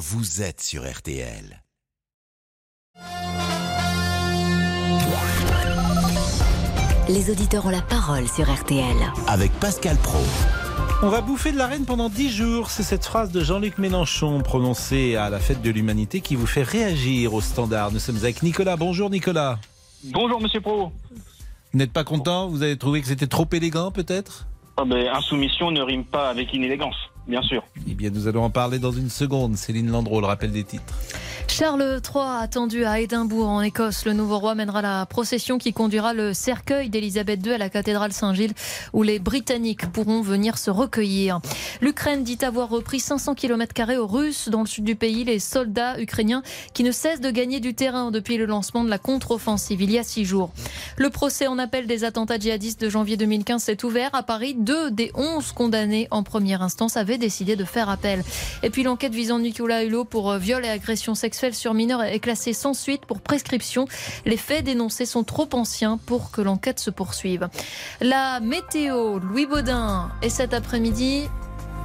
vous êtes sur RTL. Les auditeurs ont la parole sur RTL. Avec Pascal Pro. On va bouffer de la reine pendant 10 jours. C'est cette phrase de Jean-Luc Mélenchon prononcée à la fête de l'humanité qui vous fait réagir au standard. Nous sommes avec Nicolas. Bonjour Nicolas. Bonjour Monsieur Pro. Vous n'êtes pas content? Vous avez trouvé que c'était trop élégant peut-être? Ah ben, insoumission ne rime pas avec inélégance, bien sûr. Eh bien, nous allons en parler dans une seconde. Céline Landreau, le rappel des titres. Charles III attendu à Édimbourg en Écosse. Le nouveau roi mènera la procession qui conduira le cercueil d'Élisabeth II à la cathédrale Saint-Gilles où les Britanniques pourront venir se recueillir. L'Ukraine dit avoir repris 500 km aux Russes dans le sud du pays. Les soldats ukrainiens qui ne cessent de gagner du terrain depuis le lancement de la contre-offensive il y a six jours. Le procès en appel des attentats djihadistes de janvier 2015 s'est ouvert. À Paris, deux des onze condamnés en première instance avaient décidé de faire appel. Et puis l'enquête visant Nicolas Hulot pour viol et agression sexuelle sur mineur est classé sans suite pour prescription. Les faits dénoncés sont trop anciens pour que l'enquête se poursuive. La météo, Louis Baudin, et cet après-midi,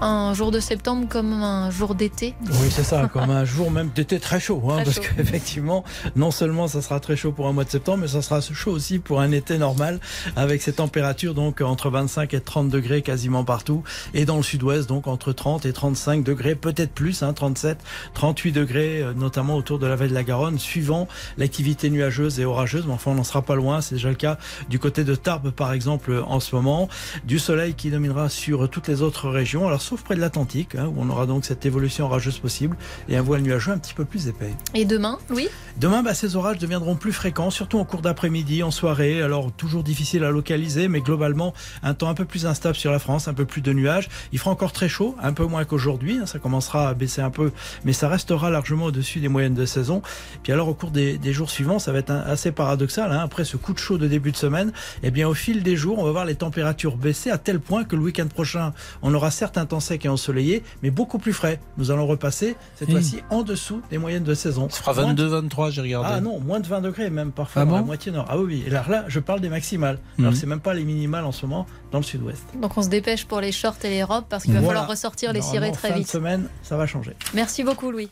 un jour de septembre comme un jour d'été Oui, c'est ça, comme un jour même d'été très chaud. Hein, parce qu'effectivement, non seulement ça sera très chaud pour un mois de septembre, mais ça sera chaud aussi pour un été normal, avec ces températures donc entre 25 et 30 degrés quasiment partout. Et dans le sud-ouest, donc entre 30 et 35 degrés, peut-être plus, hein, 37, 38 degrés, euh, notamment autour de la vallée de la Garonne, suivant l'activité nuageuse et orageuse. Mais enfin, on n'en sera pas loin. C'est déjà le cas du côté de Tarbes, par exemple, en ce moment. Du soleil qui dominera sur toutes les autres régions. Alors, sauf près de l'Atlantique, hein, où on aura donc cette évolution orageuse possible et un voile nuageux un petit peu plus épais. Et demain, oui Demain, bah, ces orages deviendront plus fréquents, surtout en cours d'après-midi, en soirée. Alors, toujours difficile à localiser, mais globalement, un temps un peu plus instable sur la France, un peu plus de nuages. Il fera encore très chaud, un peu moins qu'aujourd'hui. Hein, ça commencera à baisser un peu, mais ça restera largement au-dessus des moyennes de saison. Puis alors, au cours des, jours suivants, ça va être assez paradoxal. Hein. après ce coup de chaud de début de semaine, eh bien, au fil des jours, on va voir les températures baisser à tel point que le week-end prochain, on aura certes un temps sec et ensoleillé, mais beaucoup plus frais. Nous allons repasser cette fois-ci en dessous des moyennes de saison. Ça fera 22-23, j'ai regardé. Ah non, moins de 20 degrés, même parfois ah dans la moitié nord. Ah oui, oui. Et là, là, je parle des maximales. Alors, mhm. c'est même pas les minimales en ce moment dans le sud-ouest. Donc, on se dépêche pour les shorts et les robes parce qu'il va falloir ressortir les cirés très vite. Fin semaine, ça va changer. Merci beaucoup, Louis.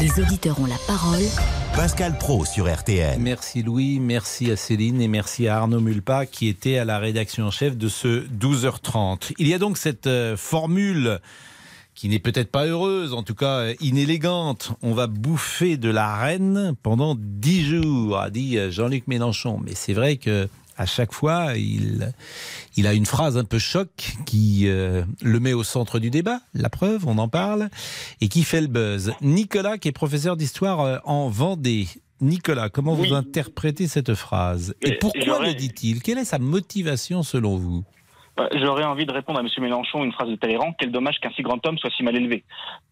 Les auditeurs ont la parole. Pascal Pro sur RTL. Merci Louis, merci à Céline et merci à Arnaud Mulpa qui était à la rédaction en chef de ce 12h30. Il y a donc cette euh, formule qui n'est peut-être pas heureuse, en tout cas euh, inélégante. On va bouffer de la reine pendant dix jours, a dit euh, Jean-Luc Mélenchon. Mais c'est vrai que à chaque fois, il, il a une phrase un peu choc qui euh, le met au centre du débat, la preuve, on en parle, et qui fait le buzz. Nicolas, qui est professeur d'histoire en Vendée. Nicolas, comment vous interprétez cette phrase? Et pourquoi le dit-il? Quelle est sa motivation selon vous? J'aurais envie de répondre à M. Mélenchon une phrase de Talleyrand quel dommage qu'un si grand homme soit si mal élevé.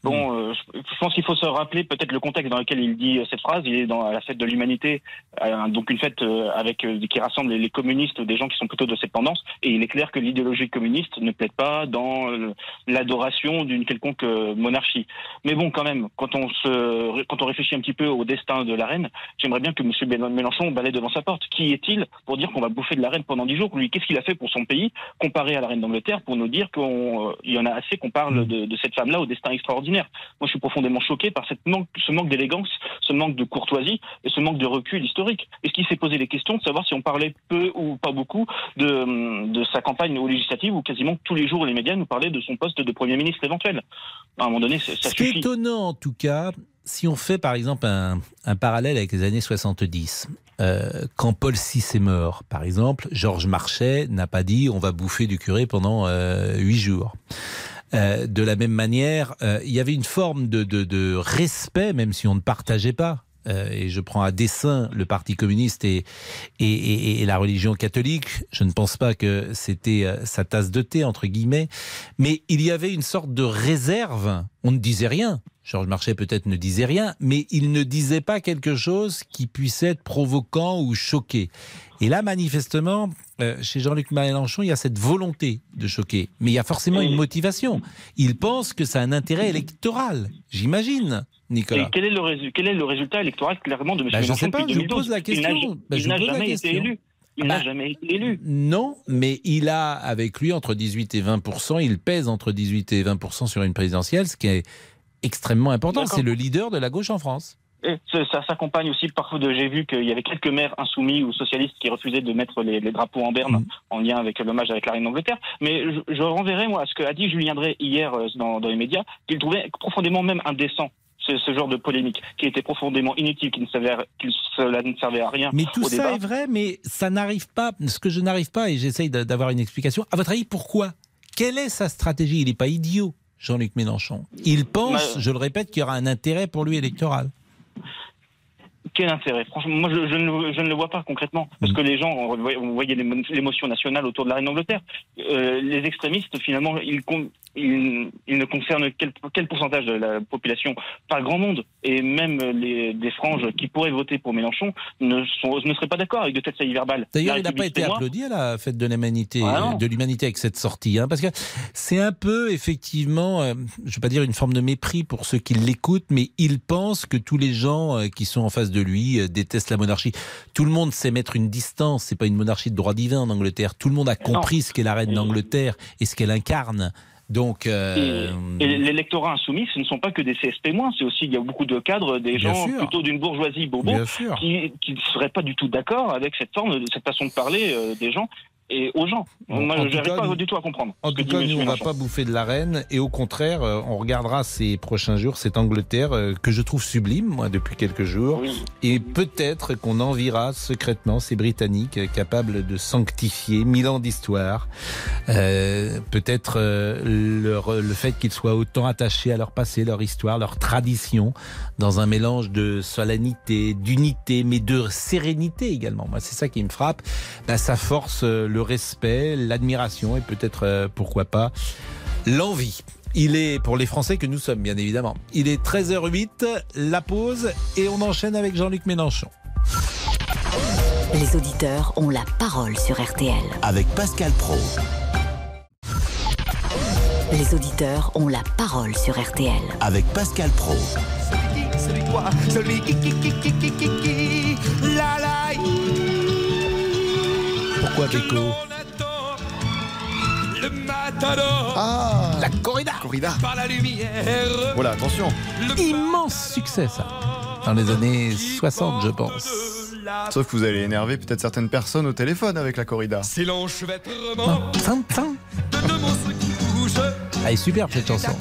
Bon, mm. euh, je pense qu'il faut se rappeler peut-être le contexte dans lequel il dit euh, cette phrase. Il est dans la fête de l'humanité, euh, donc une fête avec qui rassemble les, communistes, des gens qui sont plutôt de cette tendance. Et il est clair que l'idéologie communiste ne plaide pas dans l'adoration d'une quelconque monarchie. Mais bon, quand même, quand on se, quand on réfléchit un petit peu au destin de la reine, j'aimerais bien que M. Mélenchon balaye devant sa porte. Qui est-il pour dire qu'on va bouffer de la reine pendant dix jours? Lui, qu'est-ce qu'il a fait pour son pays? Comparé à la reine d'Angleterre pour nous dire qu'il euh, y en a assez qu'on parle de, cette femme-là au destin extraordinaire. Moi, je suis profondément choqué par cette manque, ce manque d'élégance, ce manque de courtoisie et ce manque de recul historique. Est-ce qu'il s'est posé les questions de savoir si on parlait peu ou pas beaucoup de, de sa campagne aux législatives où quasiment tous les jours les médias nous parlaient de son poste de Premier ministre éventuel À un moment donné, ça suffit. C'est étonnant en tout cas, si on fait par exemple un, parallèle avec les années 70, euh, quand Paul VI est mort, par exemple, Georges Marchais n'a pas dit on va bouffer du curé pendant euh, huit jours. Euh, de la même manière, il y avait une forme de, de, respect, même si on ne partageait pas. et je prends à dessein le Parti communiste et, et, et, la religion catholique. Je ne pense pas que c'était sa tasse de thé, entre guillemets. Mais il y avait une sorte de réserve. On ne disait rien. Georges Marchais peut-être ne disait rien, mais il ne disait pas quelque chose qui puisse être provoquant ou choqué. Et là, manifestement, euh, chez Jean-Luc Mélenchon, il y a cette volonté de choquer. Mais il y a forcément une motivation. Il pense que ça a un intérêt électoral, j'imagine. Nicolas. Et quel est, le quel est le résultat électoral clairement de M. Ben, Mélenchon Je ne sais pas, je vous pose la question. Il n'a jamais été élu. Il n'a ah. jamais été élu. Non, mais il a avec lui entre 18 et 20% il pèse entre 18 et 20 sur une présidentielle, ce qui est extrêmement important. C'est le leader de la gauche en France. Et ça s'accompagne aussi parfois de. J'ai vu qu'il y avait quelques maires insoumis ou socialistes qui refusaient de mettre les, drapeaux en berne mm. en lien avec l'hommage avec la reine d'Angleterre. Mais je, renverrai moi à ce qu'a dit Julien Drey hier euh, dans, dans les médias, qu'il trouvait profondément même indécent ce, ce, genre de polémique qui était profondément inutile, qui ne servait, qui cela ne servait à rien. Mais tout ça est vrai, mais ça n'arrive pas. Ce que je n'arrive pas, et j'essaye d'avoir une explication. À votre avis, pourquoi? Quelle est sa stratégie? Il n'est pas idiot, Jean-Luc Mélenchon. Il pense, je le répète, qu'il y aura un intérêt pour lui électoral quel intérêt? Franchement, moi, je, ne, je, ne, le vois pas concrètement. Parce mm. que les gens, vous voyez l'émotion nationale autour de la reine d'Angleterre. Euh, les extrémistes, finalement, ils, ils, ne concernent quel, quel, pourcentage de la population? Pas grand monde. Et même les, des franges qui pourraient voter pour Mélenchon ne, sont, ne seraient pas d'accord avec de telles saillies verbales. D'ailleurs, il n'a pas été applaudi à la fête de l'humanité, ah de l'humanité avec cette sortie. Hein, parce que c'est un peu, effectivement, euh, je ne veux pas dire une forme de mépris pour ceux qui l'écoutent, mais il pense que tous les gens euh, qui sont en face de lui euh, déteste la monarchie. Tout le monde sait mettre une distance. C'est pas une monarchie de droit divin en Angleterre. Tout le monde a compris ce qu'est la reine d'Angleterre et ce qu'elle incarne. Donc, euh... l'électorat insoumis, ce ne sont pas que des CSP-, c'est aussi, il y a beaucoup de cadres, des gens plutôt d'une bourgeoisie bobo, qui ne seraient pas du tout d'accord avec cette forme, cette façon de parler euh, des gens et aux gens. Moi, je n'arrive pas du tout à comprendre. En tout cas, nous, on ne va pas bouffer de la reine. Et au contraire, euh, on regardera ces prochains jours cette Angleterre euh, que je trouve sublime, moi, depuis quelques jours. Et peut-être qu'on enviera secrètement ces Britanniques euh, capables de sanctifier mille ans d'histoire. peut-être le fait qu'ils soient autant attachés à leur passé, leur histoire, leur tradition, dans un mélange de solennité, d'unité, mais de sérénité également. Moi, c'est ça qui me frappe. Bah, ça force le respect, l'admiration et peut-être, euh, pourquoi pas, l'envie. Il est pour les Français que nous sommes, bien évidemment. Il est 13h08, la pause, et on enchaîne avec Jean-Luc Mélenchon. Les auditeurs ont la parole sur RTL. Avec Pascal Pro. Les auditeurs ont la parole sur RTL. Avec Pascal Pro. Celui toi, celui qui, qui, qui, qui, qui, qui, Pourquoi Beko Ah La corrida. Corrida. Voilà, attention. Immense succès ça. Dans les années 60 je pense. Sauf que vous allez énerver peut-être certaines personnes au téléphone avec la corrida. C'est l'enchevêtrement de deux monstres qui bougent. Ah, est superbe cette chanson.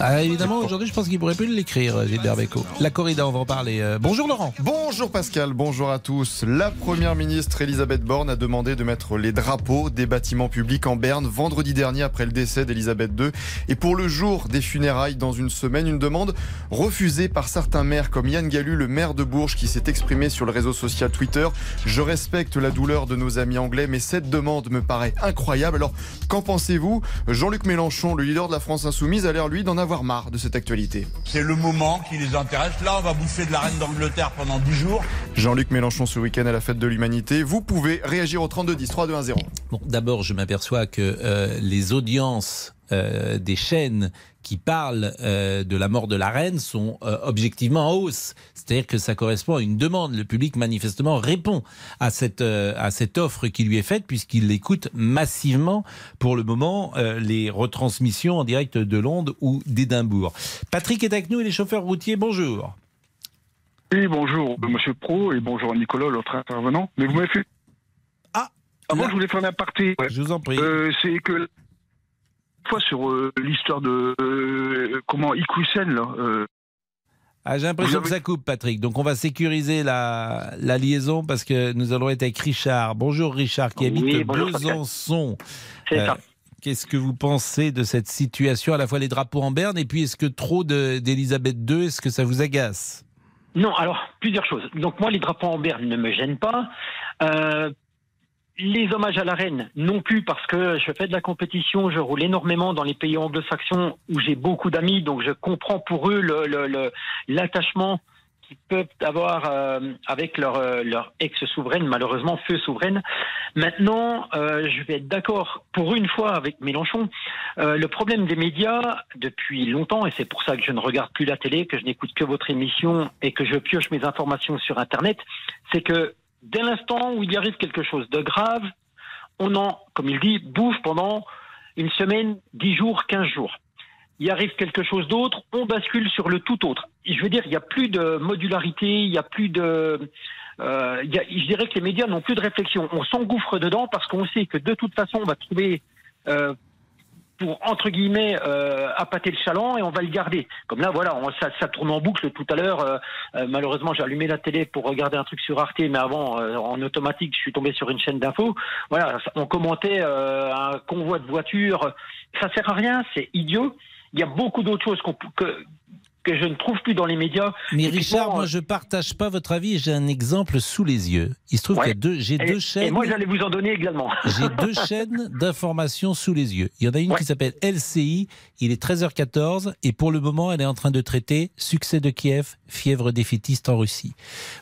Ah, évidemment, aujourd'hui, je pense qu'il pourrait plus l'écrire, Gilbert Bécaud. La corrida, on va en parler. Euh, bonjour Laurent. Bonjour Pascal, bonjour à tous. La première ministre Elisabeth Borne a demandé de mettre les drapeaux des bâtiments publics en Berne vendredi dernier après le décès d'Elisabeth II. Et pour le jour des funérailles dans une semaine, une demande refusée par certains maires comme Yann Gallu, le maire de Bourges, qui s'est exprimé sur le réseau social Twitter. Je respecte la douleur de nos amis anglais, mais cette demande me paraît incroyable. Alors, qu'en pensez-vous? Jean-Luc Mélenchon, le leader de la France Insoumise, a l'air lui d'en avoir marre de cette actualité. C'est le moment qui les intéresse. Là, on va bouffer de la reine d'Angleterre pendant 10 jours. Jean-Luc Mélenchon ce week-end à la fête de l'humanité. Vous pouvez réagir au 32 10 3 2 1 0. Bon, d'abord, je m'aperçois que euh, les audiences euh, des chaînes qui parlent euh, de la mort de la reine sont euh, objectivement en hausse. C'est-à-dire que ça correspond à une demande. Le public manifestement répond à cette, à cette offre qui lui est faite puisqu'il écoute massivement pour le moment les retransmissions en direct de Londres ou d'Édimbourg. Patrick est avec nous et les chauffeurs routiers. Bonjour. Oui, bonjour Monsieur Pro et bonjour Nicolas, l'autre intervenant. Mais vous m'avez fait... Ah Avant, je voulais faire un aparté. Je vous en prie. C'est que fois sur euh, l'histoire de euh, comment Ikusen là. Euh, ah, j'ai l'impression que ça coupe, Patrick. Donc, on va sécuriser la, la, liaison parce que nous allons être avec Richard. Bonjour, Richard, qui habite Besançon. Qu'est-ce que vous pensez de cette situation, à la fois les drapeaux en berne, et puis est-ce que trop d'Elisabeth II, est-ce que ça vous agace? Non, alors, plusieurs choses. Donc, moi, les drapeaux en berne ne me gênent pas. Euh, les hommages à la reine, non plus parce que je fais de la compétition, je roule énormément dans les pays anglo-saxons où j'ai beaucoup d'amis, donc je comprends pour eux l'attachement qu'ils peuvent avoir euh, avec leur, euh, leur ex-souveraine, malheureusement feu souveraine. Maintenant, euh, je vais être d'accord pour une fois avec Mélenchon. le problème des médias depuis longtemps, et c'est pour ça que je ne regarde plus la télé, que je n'écoute que votre émission et que je pioche mes informations sur Internet, c'est que dès l'instant où il arrive quelque chose de grave, on en, comme il dit, bouffe pendant une semaine, dix jours, quinze jours. il arrive quelque chose d'autre, on bascule sur le tout autre. Je veux dire, il n'y a plus de modularité, il n'y a plus de... Euh, je dirais que les médias n'ont plus de réflexion. On s'engouffre dedans parce qu'on sait que de toute façon, on va trouver... euh, entre guillemets euh, appâter le chaland et on va le garder. Comme là, voilà, ça, tourne en boucle tout à l'heure. euh, euh, malheureusement, j'ai allumé la télé pour regarder un truc sur Arte, mais avant, euh, en automatique, je suis tombé sur une chaîne d'infos. Voilà, on commentait un convoi de voitures. Ça sert à rien, c'est idiot. Il y a beaucoup d'autres choses qu'on- que que je ne trouve plus dans les médias. Mais Richard, moi je partage pas votre avis. J'ai un exemple sous les yeux. Il se trouve Ouais. deux, j'ai et, deux et chaînes. moi, j'allais vous en donner également. J'ai deux chaînes d'information sous les yeux. Il y en a une qui s'appelle LCI, il est 13h14 et pour le moment elle est en train de traiter succès de Kiev, fièvre défaitiste en Russie.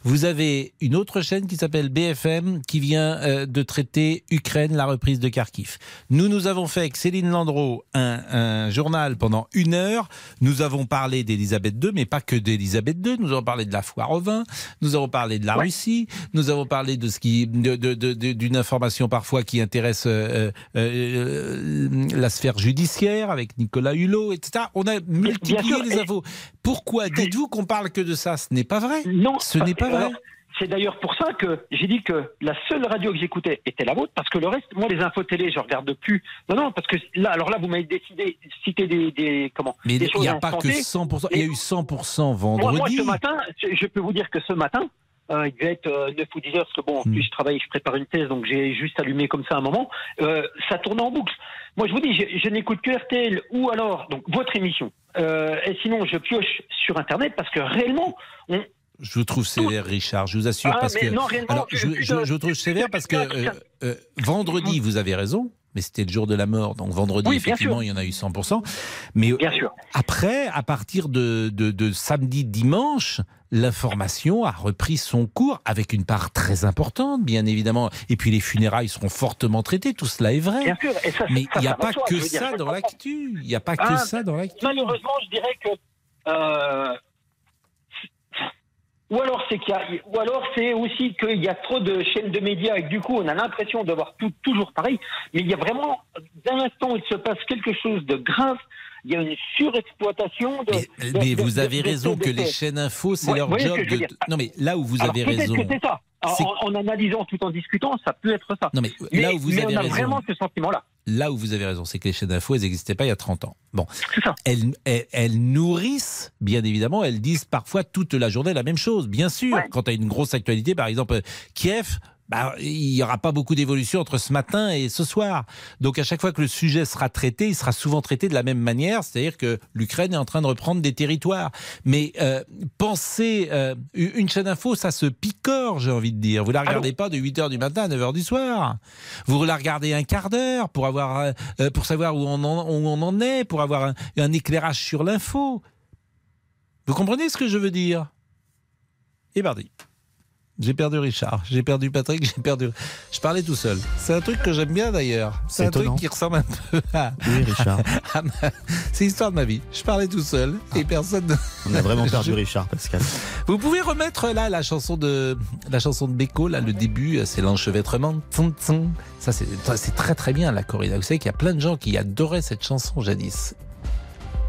Vous avez une autre chaîne qui s'appelle BFM qui vient euh, de traiter Ukraine, la reprise de Kharkiv. Nous, nous avons fait avec Céline Landreau un, un journal pendant une heure. Nous avons parlé d'Elisabeth II, mais pas que d'Elisabeth II. Nous avons parlé de la foire au vin, nous avons parlé de la Russie, nous avons parlé de ce qui, de- de- de- de- d'une information parfois qui intéresse euh, euh, euh, la sphère judiciaire avec Nicolas Hulot, etc. On a multiplié sûr, les infos. Pourquoi dites-vous qu'on parle que de ça? Ce n'est pas vrai. Non, ce n'est pas vrai. alors, C'est d'ailleurs pour ça que j'ai dit que la seule radio que j'écoutais était la vôtre, parce que le reste, moi, les infos télé, je regarde plus. Non, non, parce que là, alors là, vous m'avez décidé citer des, des comment Mais des il n'y a pas que instantées. 100%. Il y a eu 100% Moi, vendredi. moi, ce matin, je peux vous dire que ce matin, euh, il devait être euh, 9 ou 10 heures, parce que bon, en Hmm. plus je travaille, je prépare une thèse, donc j'ai juste allumé comme ça un moment. Euh, ça tourne en boucle. Moi, je vous dis, je, je n'écoute que RTL ou alors donc votre émission. Euh, et sinon, je pioche sur Internet parce que réellement, on, Je vous trouve sévère, Richard, je vous assure. Ah, parce que, non, alors, je, je- je vous trouve sévère parce que euh, euh, vendredi, vous avez raison, mais c'était le jour de la mort. Donc vendredi, Oui, effectivement, il y en a eu 100%. Mais Bien sûr. après, à partir de, de, de samedi, dimanche, l'information a repris son cours avec une part très importante, bien évidemment. Et puis les funérailles seront fortement traitées, tout cela est vrai. Bien sûr, et ça, mais il n'y a pas que ça je dans l'actu. Il n'y a pas que Ah, ça dans l'actu. Malheureusement, je dirais que. euh, ou alors c'est qu'il y a, ou alors c'est aussi qu'il y a trop de chaînes de médias et que du coup on a l'impression de voir tout toujours pareil. Mais il y a vraiment d'un instant où il se passe quelque chose de grave. Il y a une surexploitation de. de- Mais de- vous de- avez raison que les chaînes info, c'est Ouais, leur vous ce job dire Non, mais là où vous Alors, avez raison. que c'est ça. En, analysant tout en discutant, ça peut être ça. Non, mais là où vous mais avez on a raison. vraiment ce sentiment-là. Là où vous avez raison, c'est que les chaînes d'info, elles n'existaient pas il y a 30 ans. Bon. Elles, elles, elles nourrissent, bien évidemment, elles disent parfois toute la journée la même chose, bien sûr. Quand tu as une grosse actualité, par exemple, euh, Kiev, bah, il n'y aura pas beaucoup d'évolution entre ce matin et ce soir. Donc à chaque fois que le sujet sera traité, il sera souvent traité de la même manière, c'est-à-dire que l'Ukraine est en train de reprendre des territoires. Mais euh, pensez, euh, une chaîne info, ça se picore, j'ai envie de dire. Vous la regardez pas de 8h du matin à 9h du soir. Vous la regardez un quart d'heure pour, avoir, euh, euh, pour savoir où on, en, où on en est, pour avoir un, un éclairage sur l'info. Vous comprenez ce que je veux dire? Et mardi. J'ai perdu Richard, j'ai perdu Patrick, j'ai perdu. Je parlais tout seul. C'est un truc que j'aime bien d'ailleurs. C'est un truc qui ressemble un peu à. Oui, Richard. ma- C'est l'histoire de ma vie. Je parlais tout seul et personne. ne- On a vraiment perdu Je- Richard, Pascal. Vous pouvez remettre là la chanson de la chanson de Beko, là le début, c'est l'enchevêtrement. Ça, c'est très très bien la corrida. Vous savez qu'il y a plein de gens qui adoraient cette chanson jadis.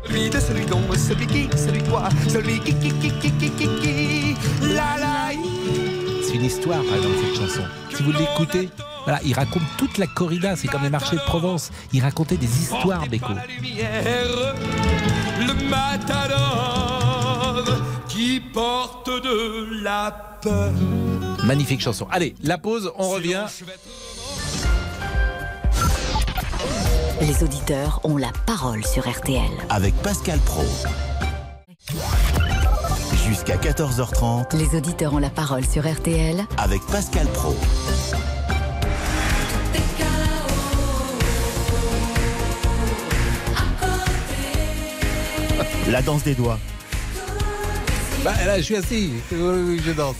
Celui de celui dont, celui qui, celui quoi, celui qui, qui, qui, qui, qui, qui, une histoire par exemple cette chanson. Si vous l'écoutez, voilà, il raconte toute la corrida, c'est comme les marchés de Provence. Il racontait des histoires Beko. lumière, le matador qui porte de la peur. Magnifique chanson. Allez, la pause, on revient. Les auditeurs ont la parole sur RTL. Avec Pascal Pro. Jusqu'à 14h30 Les auditeurs ont la parole sur RTL. avec Pascal Pro. La danse des doigts. Bah là, je suis assis. Oui, oui, je danse.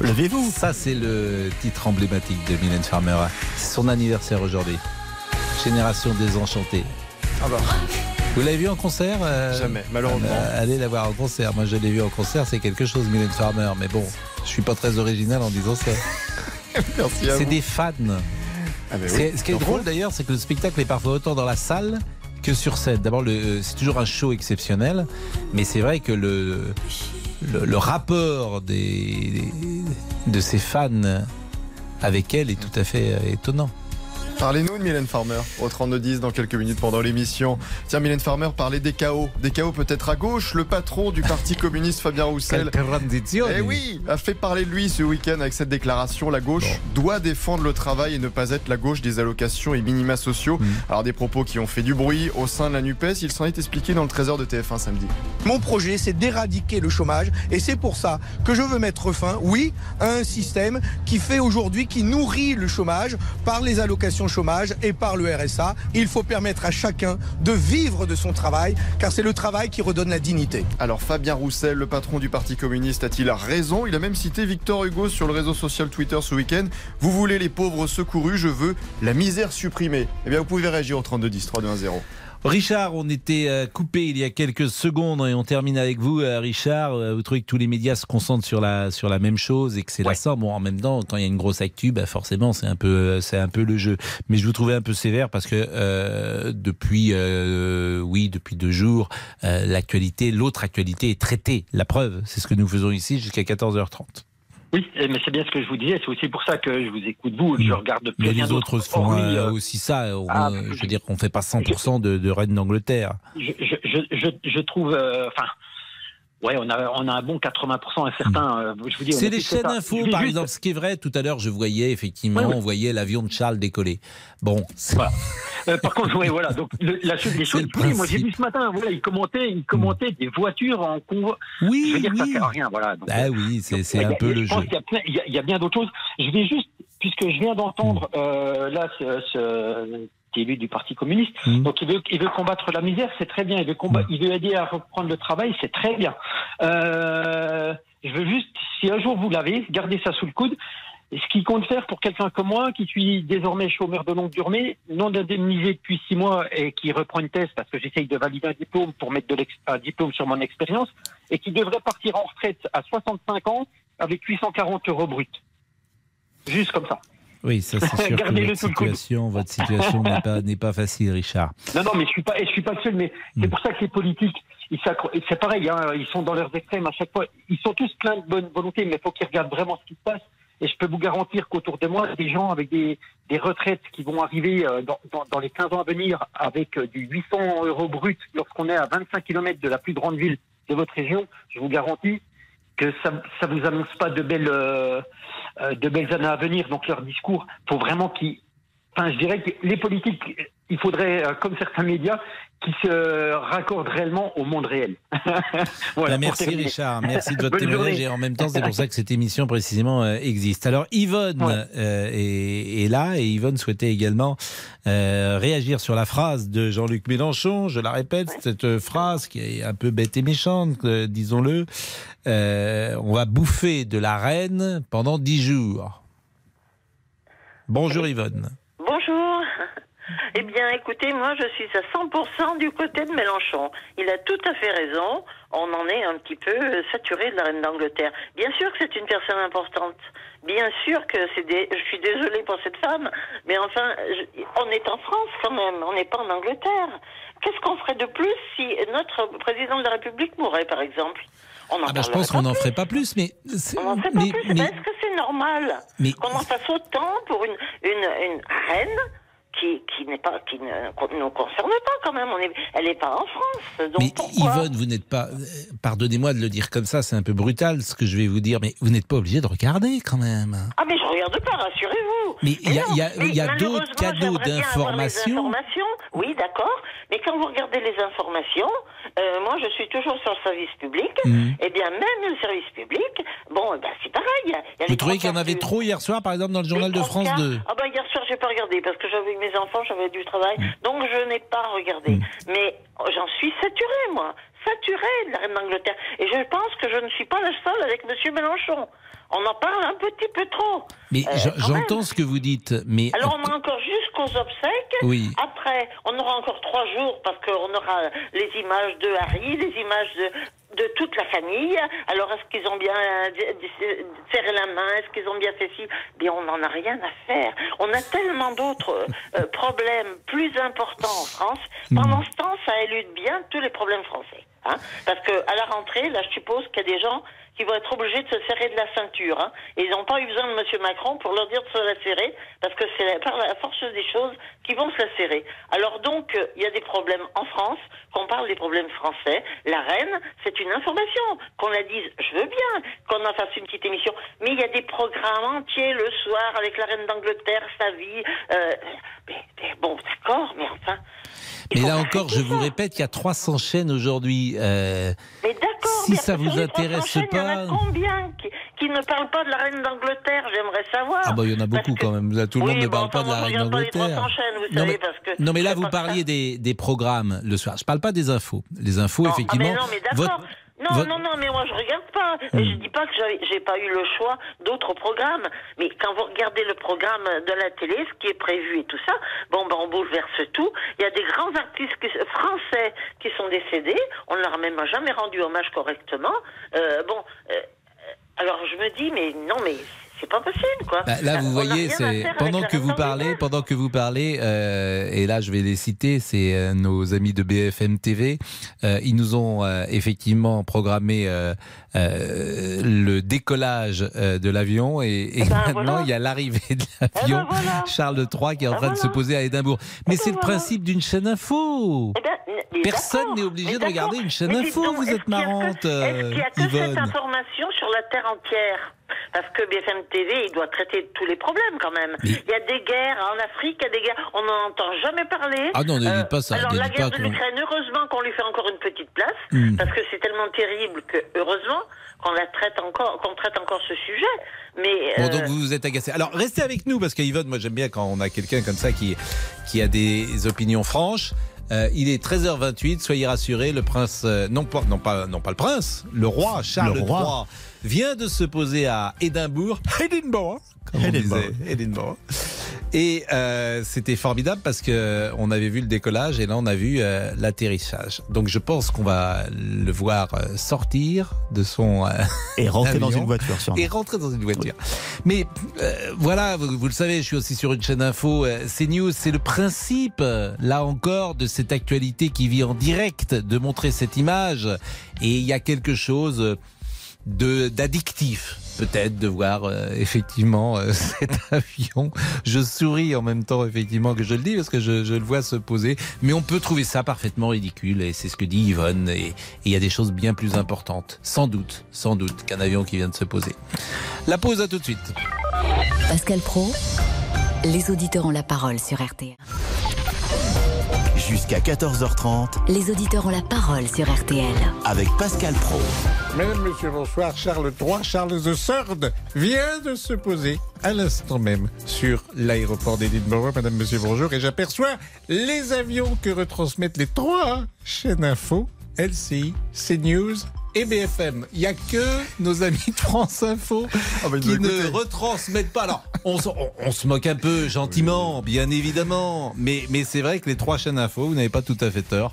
Levez-vous. Ça, c'est le titre emblématique de Mylène Farmer. C'est son anniversaire aujourd'hui. Génération désenchantée. Vous l'avez vu en concert euh, Jamais, malheureusement. euh, allez la voir en concert. Moi, je l'ai vu en concert. C'est quelque chose, Mylène Farmer. Mais bon, je suis pas très original en disant ça. Merci à C'est vous. des fans. Ah ben Ce oui, qui est- ce qui est il en drôle d'ailleurs, c'est que le spectacle est parfois autant dans la salle que sur scène. D'abord, le- c'est toujours un show exceptionnel, mais c'est vrai que le, le, le rapport des, de ses fans avec elle est tout à fait euh, étonnant. Parlez-nous de Mylène Farmer au 32-10 dans quelques minutes pendant l'émission. Tiens, Mylène Farmer parlait des chaos. Des chaos peut-être à gauche. Le patron du Parti communiste, Fabien Roussel, eh oui, a fait parler de lui ce week-end avec cette déclaration. La gauche doit défendre le travail et ne pas être la gauche des allocations et minima sociaux. Alors des propos qui ont fait du bruit au sein de la NUPES. Il s'en est expliqué dans le Trésor de TF1 samedi. Mon projet, c'est d'éradiquer le chômage et c'est pour ça que je veux mettre fin, oui, à un système qui fait aujourd'hui, qui nourrit le chômage par les allocations chômage et par le RSA. Il faut permettre à chacun de vivre de son travail car c'est le travail qui redonne la dignité. Alors Fabien Roussel, le patron du Parti communiste, a-t-il raison? Il a même cité Victor Hugo sur le réseau social Twitter ce week-end. Vous voulez les pauvres secourus, je veux la misère supprimée. Eh bien, vous pouvez réagir au 3210 3210. Richard, on était euh, coupé il y a quelques secondes et on termine avec vous, euh, Richard. Euh, Vous trouvez que tous les médias se concentrent sur la sur la même chose et que c'est lassant. Bon, en même temps, quand il y a une grosse actu, bah forcément, c'est un peu c'est un peu le jeu. Mais je vous trouvais un peu sévère parce que euh, depuis euh, oui depuis deux jours, euh, l'actualité, l'autre actualité est traitée. La preuve, c'est ce que nous faisons ici jusqu'à 14h30. Oui, eh, mais c'est bien ce que je vous disais. C'est aussi pour ça que je vous écoute vous. et que Je regarde plus Mais les autres font hormis, euh, euh, aussi ça. On- ah, je veux dire qu'on fait pas 100% de, de reine d'Angleterre. je, je, je, je, je trouve, euh, enfin, ouais, on a, on a un bon 80% à certains. euh, je vous dis, on C'est fait chaînes ça. Info, par juste- exemple. Ce qui est vrai, tout à l'heure, je voyais effectivement, Ouais, ouais. on voyait l'avion de Charles décoller. Bon, c'est- Euh, par contre, oui, voilà. Donc, le- la, les choses. oui, moi, j'ai vu ce matin. Voilà, il commentait, il commentait des voitures en convoi. Oui, je veux dire, ça oui. sert à rien. Voilà. Donc, ah oui, c'est c'est a- un peu le je jeu. y Il y, a- il y a bien d'autres choses. Je vais juste, puisque je viens d'entendre Mm. euh, là ce, ce qui est élu du Parti communiste, Mm. donc il veut, il veut combattre la misère, c'est très bien. Il veut, combattre, il veut aider à reprendre le travail, c'est très bien. Euh, je veux juste, si un jour vous l'avez, gardez ça sous le coude. Et ce qu'il compte faire pour quelqu'un comme moi, qui suis désormais chômeur de longue durée, non indemnisé depuis six mois et qui reprend une thèse parce que j'essaye de valider un diplôme pour mettre de un diplôme sur mon expérience, et qui devrait partir en retraite à 65 ans avec 840 euros bruts. Juste comme ça. Oui, ça c'est sûr que votre situation, votre situation n'est pas, facile, Richard. Non, non, mais je suis pas, et je suis pas le seul, mais Mm. c'est pour ça que les politiques, ils s'accro- et c'est pareil, hein, ils sont dans leurs extrêmes à chaque fois. Ils sont tous pleins de bonne volonté, mais il faut qu'ils regardent vraiment ce qui se passe. Et je peux vous garantir qu'autour de moi, des gens avec des, des retraites qui vont arriver euh, dans, dans, dans les 15 ans à venir avec euh, du 800 euros brut lorsqu'on est à 25 km de la plus grande ville de votre région, je vous garantis que ça, ça vous annonce pas de belles, euh, euh, de belles années à venir. Donc leur discours, faut vraiment qu'ils, enfin, je dirais que les politiques, il faudrait, euh, comme certains médias, qui se raccordent réellement au monde réel. voilà, Bah, merci. Richard, merci de votre témoignage et en même temps c'est pour ça que cette émission précisément euh, existe. Alors Yvonne Ouais. euh, est, est là et Yvonne souhaitait également euh, réagir sur la phrase de Jean-Luc Mélenchon. Je la répète, cette phrase qui est un peu bête et méchante, euh, disons-le. On va bouffer de la reine pendant dix jours. Bonjour Yvonne. Bonjour. Eh bien, écoutez, moi, je suis à 100% du côté de Mélenchon. Il a tout à fait raison. On en est un petit peu euh, saturé de la reine d'Angleterre. Bien sûr que c'est une personne importante. Bien sûr que c'est des... Je suis désolée pour cette femme, mais enfin, je- on est en France quand même. On n'est pas en Angleterre. Qu'est-ce qu'on ferait de plus si notre président de la République mourait, par exemple? On en Ah bah, je pense qu'on n'en ferait pas plus, mais On n'en fait pas mais- plus. mais- Est-ce que normal Mais- qu'on en fasse autant pour une, une, une reine qui, qui n'est pas qui ne nous concerne pas quand même On est, Elle n'est pas en France. Donc Mais pourquoi Yvonne, vous n'êtes pas. euh, Pardonnez-moi de le dire comme ça, c'est un peu brutal ce que je vais vous dire, mais vous n'êtes pas obligé de regarder quand même. Ah mais je regarde pas, rassurez-vous. Mais il y a- y a- y a d'autres les d'information. Oui, d'accord. Mais quand vous regardez les informations, euh, moi je suis toujours sur le service public. Mhm. Eh bien même le service public, bon, eh ben, c'est pareil. Il y a Vous trouvez qu'il y en avait trop hier soir, par exemple, dans le journal de France 2 Ah bah hier soir j'ai pas regardé parce que j'avais mes enfants, j'avais du travail, Mm. donc je n'ai pas regardé. Mais oh, j'en suis saturée moi, saturée de la reine d'Angleterre. Et je pense que je ne suis pas la seule avec Monsieur Mélenchon. On en parle un petit peu trop. Mais Euh, j'entends ce que vous dites, mais Alors on a encore jusqu'aux obsèques. Oui. Après, on aura encore trois jours parce qu'on aura les images de Harry, les images de, de toute la famille. Alors, est-ce qu'ils ont bien serré la main? Est-ce qu'ils ont bien fait ci? Bien, on n'en a rien à faire. On a tellement d'autres euh, problèmes plus importants en France. Pendant ce temps, ça élude bien tous les problèmes français. Hein Parce que à la rentrée, là, je suppose qu'il y a des gens qui vont être obligés de se serrer de la ceinture. Hein et ils n'ont pas eu besoin de M. Macron pour leur dire de se la serrer, parce que c'est par la force des choses qu'ils vont se la serrer. Alors donc, euh, il y a des problèmes en France, qu'on parle des problèmes français. La reine, c'est une information. Qu'on la dise, je veux bien qu'on en fasse une petite émission. Mais il y a des programmes entiers le soir avec la reine d'Angleterre, sa vie. euh, mais- mais bon, d'accord, mais enfin... Mais là encore, je vous répète, il y a 300 chaînes aujourd'hui. euh, Mais d'accord, si mais ça vous intéresse 300 chaînes, Il y en a combien qui, qui ne parlent pas de la reine d'Angleterre J'aimerais savoir. Ah bah il y en a beaucoup quand même. Là, tout le Oui, monde ne parle pas de la reine d'Angleterre. 300 chaînes, vous Non savez, mais, parce que non, mais là vous parliez des, des programmes le soir. Je parle pas des infos. Les infos, Non, effectivement. Ah, mais non, mais d'accord. votre- Non, votre- non, non, mais moi je regarde pas. Et je dis pas que j'ai pas eu le choix d'autres programmes. Mais quand vous regardez le programme de la télé, ce qui est prévu et tout ça, bon, ben on bouleverse tout. Il y a des grands artistes qui- français qui sont décédés. On ne leur a même jamais rendu hommage correctement. Euh, bon, euh, alors je me dis, mais non, mais c'est pas possible, quoi. Bah, là, vous On voyez, c'est pendant que vous parlez, pendant que vous parlez, euh, et là, je vais les citer, c'est euh, nos amis de BFM TV. Euh, ils nous ont euh, effectivement programmé le décollage de l'avion, et, et ben, maintenant voilà. il y a l'arrivée de l'avion Eh ben, voilà. Charles III qui est en Ben, train de se poser à Édimbourg. Mais c'est le principe d'une chaîne info. Eh Personne n'est obligé de regarder une chaîne info. Vous êtes marrante, Est-ce qu'il y a que cette Yvonne. information sur la Terre entière Parce que BFM TV, il doit traiter tous les problèmes quand même. Il y a des guerres en Afrique, il y a des guerres. On n'en entend jamais parler. Ah non, ne dites pas ça, Alors ne la guerre pas de l'Ukraine, heureusement qu'on lui fait encore une petite place, Hmm. parce que c'est tellement terrible que heureusement qu'on la traite encore, qu'on traite encore ce sujet. Mais Bon, euh, donc vous vous êtes agacé. Alors restez avec nous parce qu'Yvonne, moi j'aime bien quand on a quelqu'un comme ça qui, qui a des opinions franches. Euh, il est 13h28, soyez rassurés, le prince, euh, non, pas, non, pas, non pas le prince, le roi Charles Le roi. III vient de se poser à Édimbourg. Édimbourg comme on Édimbourg. disait, Édimbourg. Et euh, c'était formidable parce que on avait vu le décollage et là on a vu euh, l'atterrissage. Donc je pense qu'on va le voir euh, sortir de son euh, Et rentrer dans une voiture, sûrement. Et rentrer dans une voiture. Mais euh, voilà, vous, vous le savez, je suis aussi sur une chaîne info. euh, CNews, c'est le principe, euh, là encore, de cette actualité qui vit en direct, de montrer cette image. Et il y a quelque chose euh, d'addictif peut-être de voir euh, effectivement euh, cet avion. Je souris en même temps effectivement que je le dis parce que je, je le vois se poser. Mais on peut trouver ça parfaitement ridicule et c'est ce que dit Yvonne. Et et il y a des choses bien plus importantes, sans doute, sans doute, qu'un avion qui vient de se poser. La pause à tout de suite. Pascal Pro, les auditeurs ont la parole sur RTL. Jusqu'à 14h30 Les auditeurs ont la parole sur RTL. avec Pascal Pro. Mesdames, Messieurs, bonsoir. Charles III, Charles III vient de se poser à l'instant même sur l'aéroport d'Edinburgh. Madame, Monsieur, bonjour. Et j'aperçois les avions que retransmettent les trois chaînes info, LCI, CNews et BFM. Il n'y a que nos amis de France Info Ah bah, qui ne retransmettent pas. Alors, On, se- on- on se moque un peu gentiment, bien évidemment, mais, mais c'est vrai que les trois chaînes info, vous n'avez pas tout à fait tort,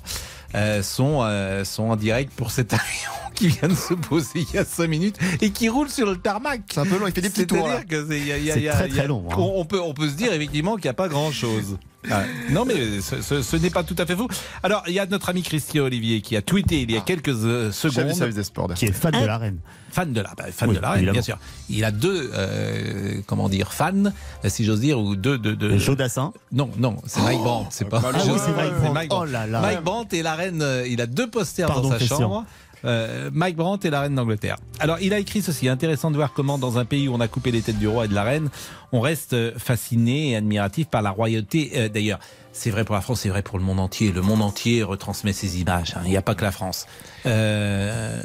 euh, sont, euh, sont en direct pour cet avion qui vient de se poser il y a cinq minutes et qui roule sur le tarmac. C'est un peu long, il fait des petits tours. c'est très, très long, hein. On, peut, on peut se dire effectivement qu'il n'y a pas grand-chose. Ah, non, mais ce, ce- ce n'est pas tout à fait faux. Alors, il y a notre ami Christian Olivier qui a tweeté il y a quelques euh, Chef secondes. service des sports. Qui est fan de la reine. Fan de la, bah, fan Oui, de la reine, évidemment. bien sûr. Il a deux, euh, comment dire, fans, si j'ose dire, ou deux, deux, deux. Joe Dassin. Non, non, c'est Mike Brandt, c'est pas. Ah Ah oui, c'est Mike Brandt. Oh là là. Mike Brandt et la reine, euh, il a deux posters Pardon, dans sa Christian. Euh, Mike Brandt et la reine d'Angleterre. Alors, il a écrit ceci. Intéressant de voir comment, dans un pays où on a coupé les têtes du roi et de la reine, on reste euh, fasciné et admiratif par la royauté. Euh, D'ailleurs, c'est vrai pour la France, c'est vrai pour le monde entier. Le monde entier retransmet ces images. hein. Il n'y a pas que la France. Euh...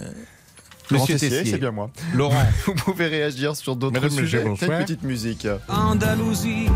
Laurent Monsieur Tessier, Tessier. c'est bien moi. Laurent. Vous pouvez réagir sur d'autres sujets. Bonsoir. petite musique. Andalousie,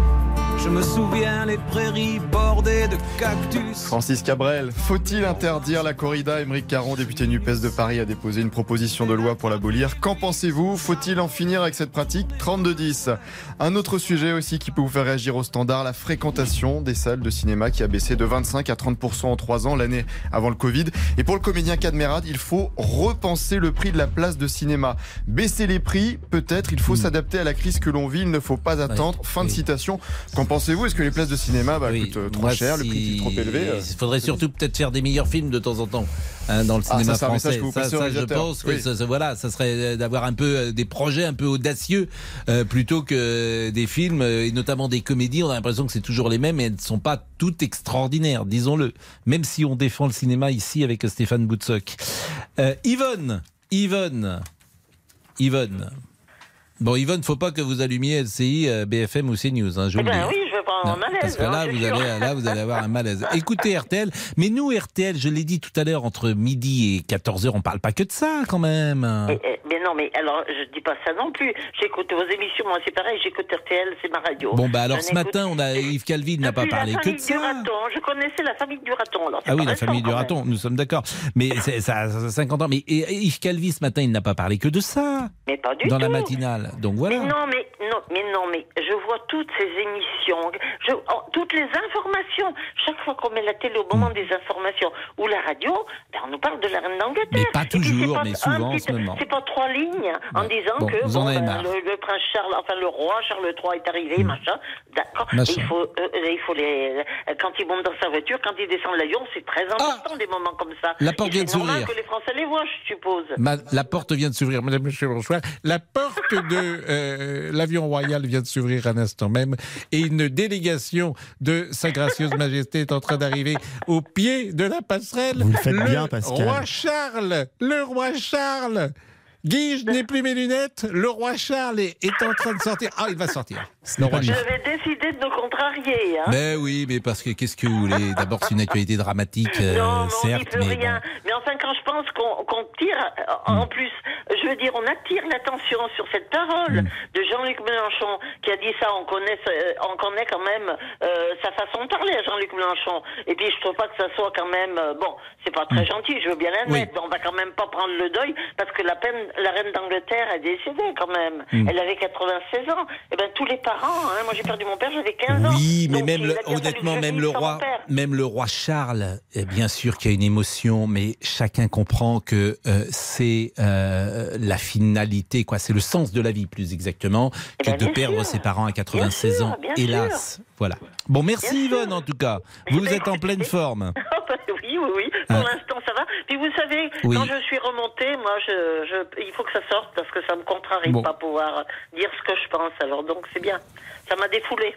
Je me souviens les prairies bordées de cactus. Francis Cabrel, faut-il interdire la corrida? Émeric Caron, député NUPES de Paris, a déposé une proposition de loi pour l'abolir. Qu'en pensez-vous? Faut-il en finir avec cette pratique? 32-10. Un autre sujet aussi qui peut vous faire réagir au standard, la fréquentation des salles de cinéma qui a baissé de 25 à 30% en 3 ans l'année avant le Covid. Et pour le comédien Cadmerade, il faut repenser le prix de la place de cinéma. Baisser les prix, peut-être, il faut s'adapter à la crise que l'on vit, il ne faut pas attendre. fin de citation. Qu'en pensez-vous Est-ce que les places de cinéma bah, coûtent euh, trop Moi, cher, le prix est trop élevé euh Il faudrait surtout peut-être faire des meilleurs films de temps en temps hein, dans le Ah, cinéma ça, c'est un français. message que vous ça, ça, je pense que Oui. ça, ça- voilà, ça serait euh, d'avoir un peu des projets un peu audacieux euh, plutôt que des films et notamment des comédies. On a l'impression que c'est toujours les mêmes et elles ne sont pas toutes extraordinaires, disons-le. Même si on défend le cinéma ici avec Stéphane Boutsock. Euh, Yvonne, Yvonne, Yvonne. Bon, Yvonne, faut pas que vous allumiez LCI, BFM ou CNews. Hein, je Eh vous le ben dis. oui, malaise. Parce que là, vous allez, là, vous allez avoir un malaise. Écoutez RTL, mais nous, RTL, je l'ai dit tout à l'heure, entre midi et 14h, on parle pas que de ça quand même. Eh, Mais non, mais alors, je dis pas ça non plus. J'écoute vos émissions, moi c'est pareil, j'écoute RTL, c'est ma radio. Bon, bah alors Je ce matin, on a Yves Calvi n'a pas Depuis parlé la que famille de du ça. raton, je connaissais la famille du raton. Alors, Ah oui, pas la famille du raton, nous sommes d'accord. Mais ça, a 50 ans. Mais Yves Calvi, ce matin, il n'a pas parlé que de ça. Mais pas du Dans tout. la matinale. Donc voilà. Mais non, mais non, mais non, mais je vois toutes ces émissions, je, oh, toutes les informations. Chaque fois qu'on met la télé au moment des informations ou la radio, ben, on nous parle de la reine d'Angleterre. Mais pas toujours, pas mais souvent en petit- ce moment. C'est pas trois lignes en Ouais. disant Bon, que en avez ben, le, le prince Charles, enfin le roi Charles III est arrivé, machin. D'accord. Mais Machin. Il faut, euh, il faut les, quand il monte dans sa voiture, quand il descend de l'avion, c'est très important des moments comme ça. Ah La porte vient de s'ouvrir. que les Français les voient, je suppose. Ma- la porte vient de s'ouvrir, Madame, Monsieur, bonsoir. La porte de euh, l'avion royal vient de s'ouvrir un instant même et une délégation de Sa Gracieuse Majesté est en train d'arriver au pied de la passerelle. Vous le faites bien, Pascal. roi Charles, le roi Charles. Guy, je n'ai plus mes lunettes. Le roi Charles est, est en train de sortir. Ah, il va sortir. J'avais décidé de nous contrarier. Hein. Ben oui, mais parce que qu'est-ce que vous voulez? D'abord, c'est une actualité dramatique, euh, non, mais on certes, peut mais rien. bon. Mais enfin, quand je pense qu'on tire, euh, Hmm. en plus, je veux dire, on attire l'attention sur cette parole Hmm. de Jean-Luc Mélenchon qui a dit ça. On connaît, euh, on connaît quand même euh, sa façon de parler à Jean-Luc Mélenchon. Et puis, je trouve pas que ça soit quand même euh, bon. C'est pas très gentil. Je veux bien l'admettre. mais On va quand même pas prendre le deuil parce que la peine, la reine d'Angleterre est décédée quand même. Elle avait 96 ans. Et ben tous les parents. Hein, moi, j'ai perdu mon père, j'avais 15 ans. Oui, mais même le- honnêtement, même le roi, même le roi Charles, eh bien sûr qu'il y a une émotion, mais chacun comprend que euh, c'est euh, la finalité, quoi. C'est le sens de la vie, plus exactement, que ben, de perdre sûr. ses parents à 86 Bien sûr, ans. bien Hélas, voilà. Bon, merci Yvonne en tout cas. Vous êtes en pleine forme. oui, oui, oui. Pour Hein. l'instant, ça va. Puis vous savez, Oui. quand je suis remontée, moi, je, je, il faut que ça sorte parce que ça me contrarie Bon. de pas pouvoir dire ce que je pense. Alors donc c'est bien. Ça m'a défoulé.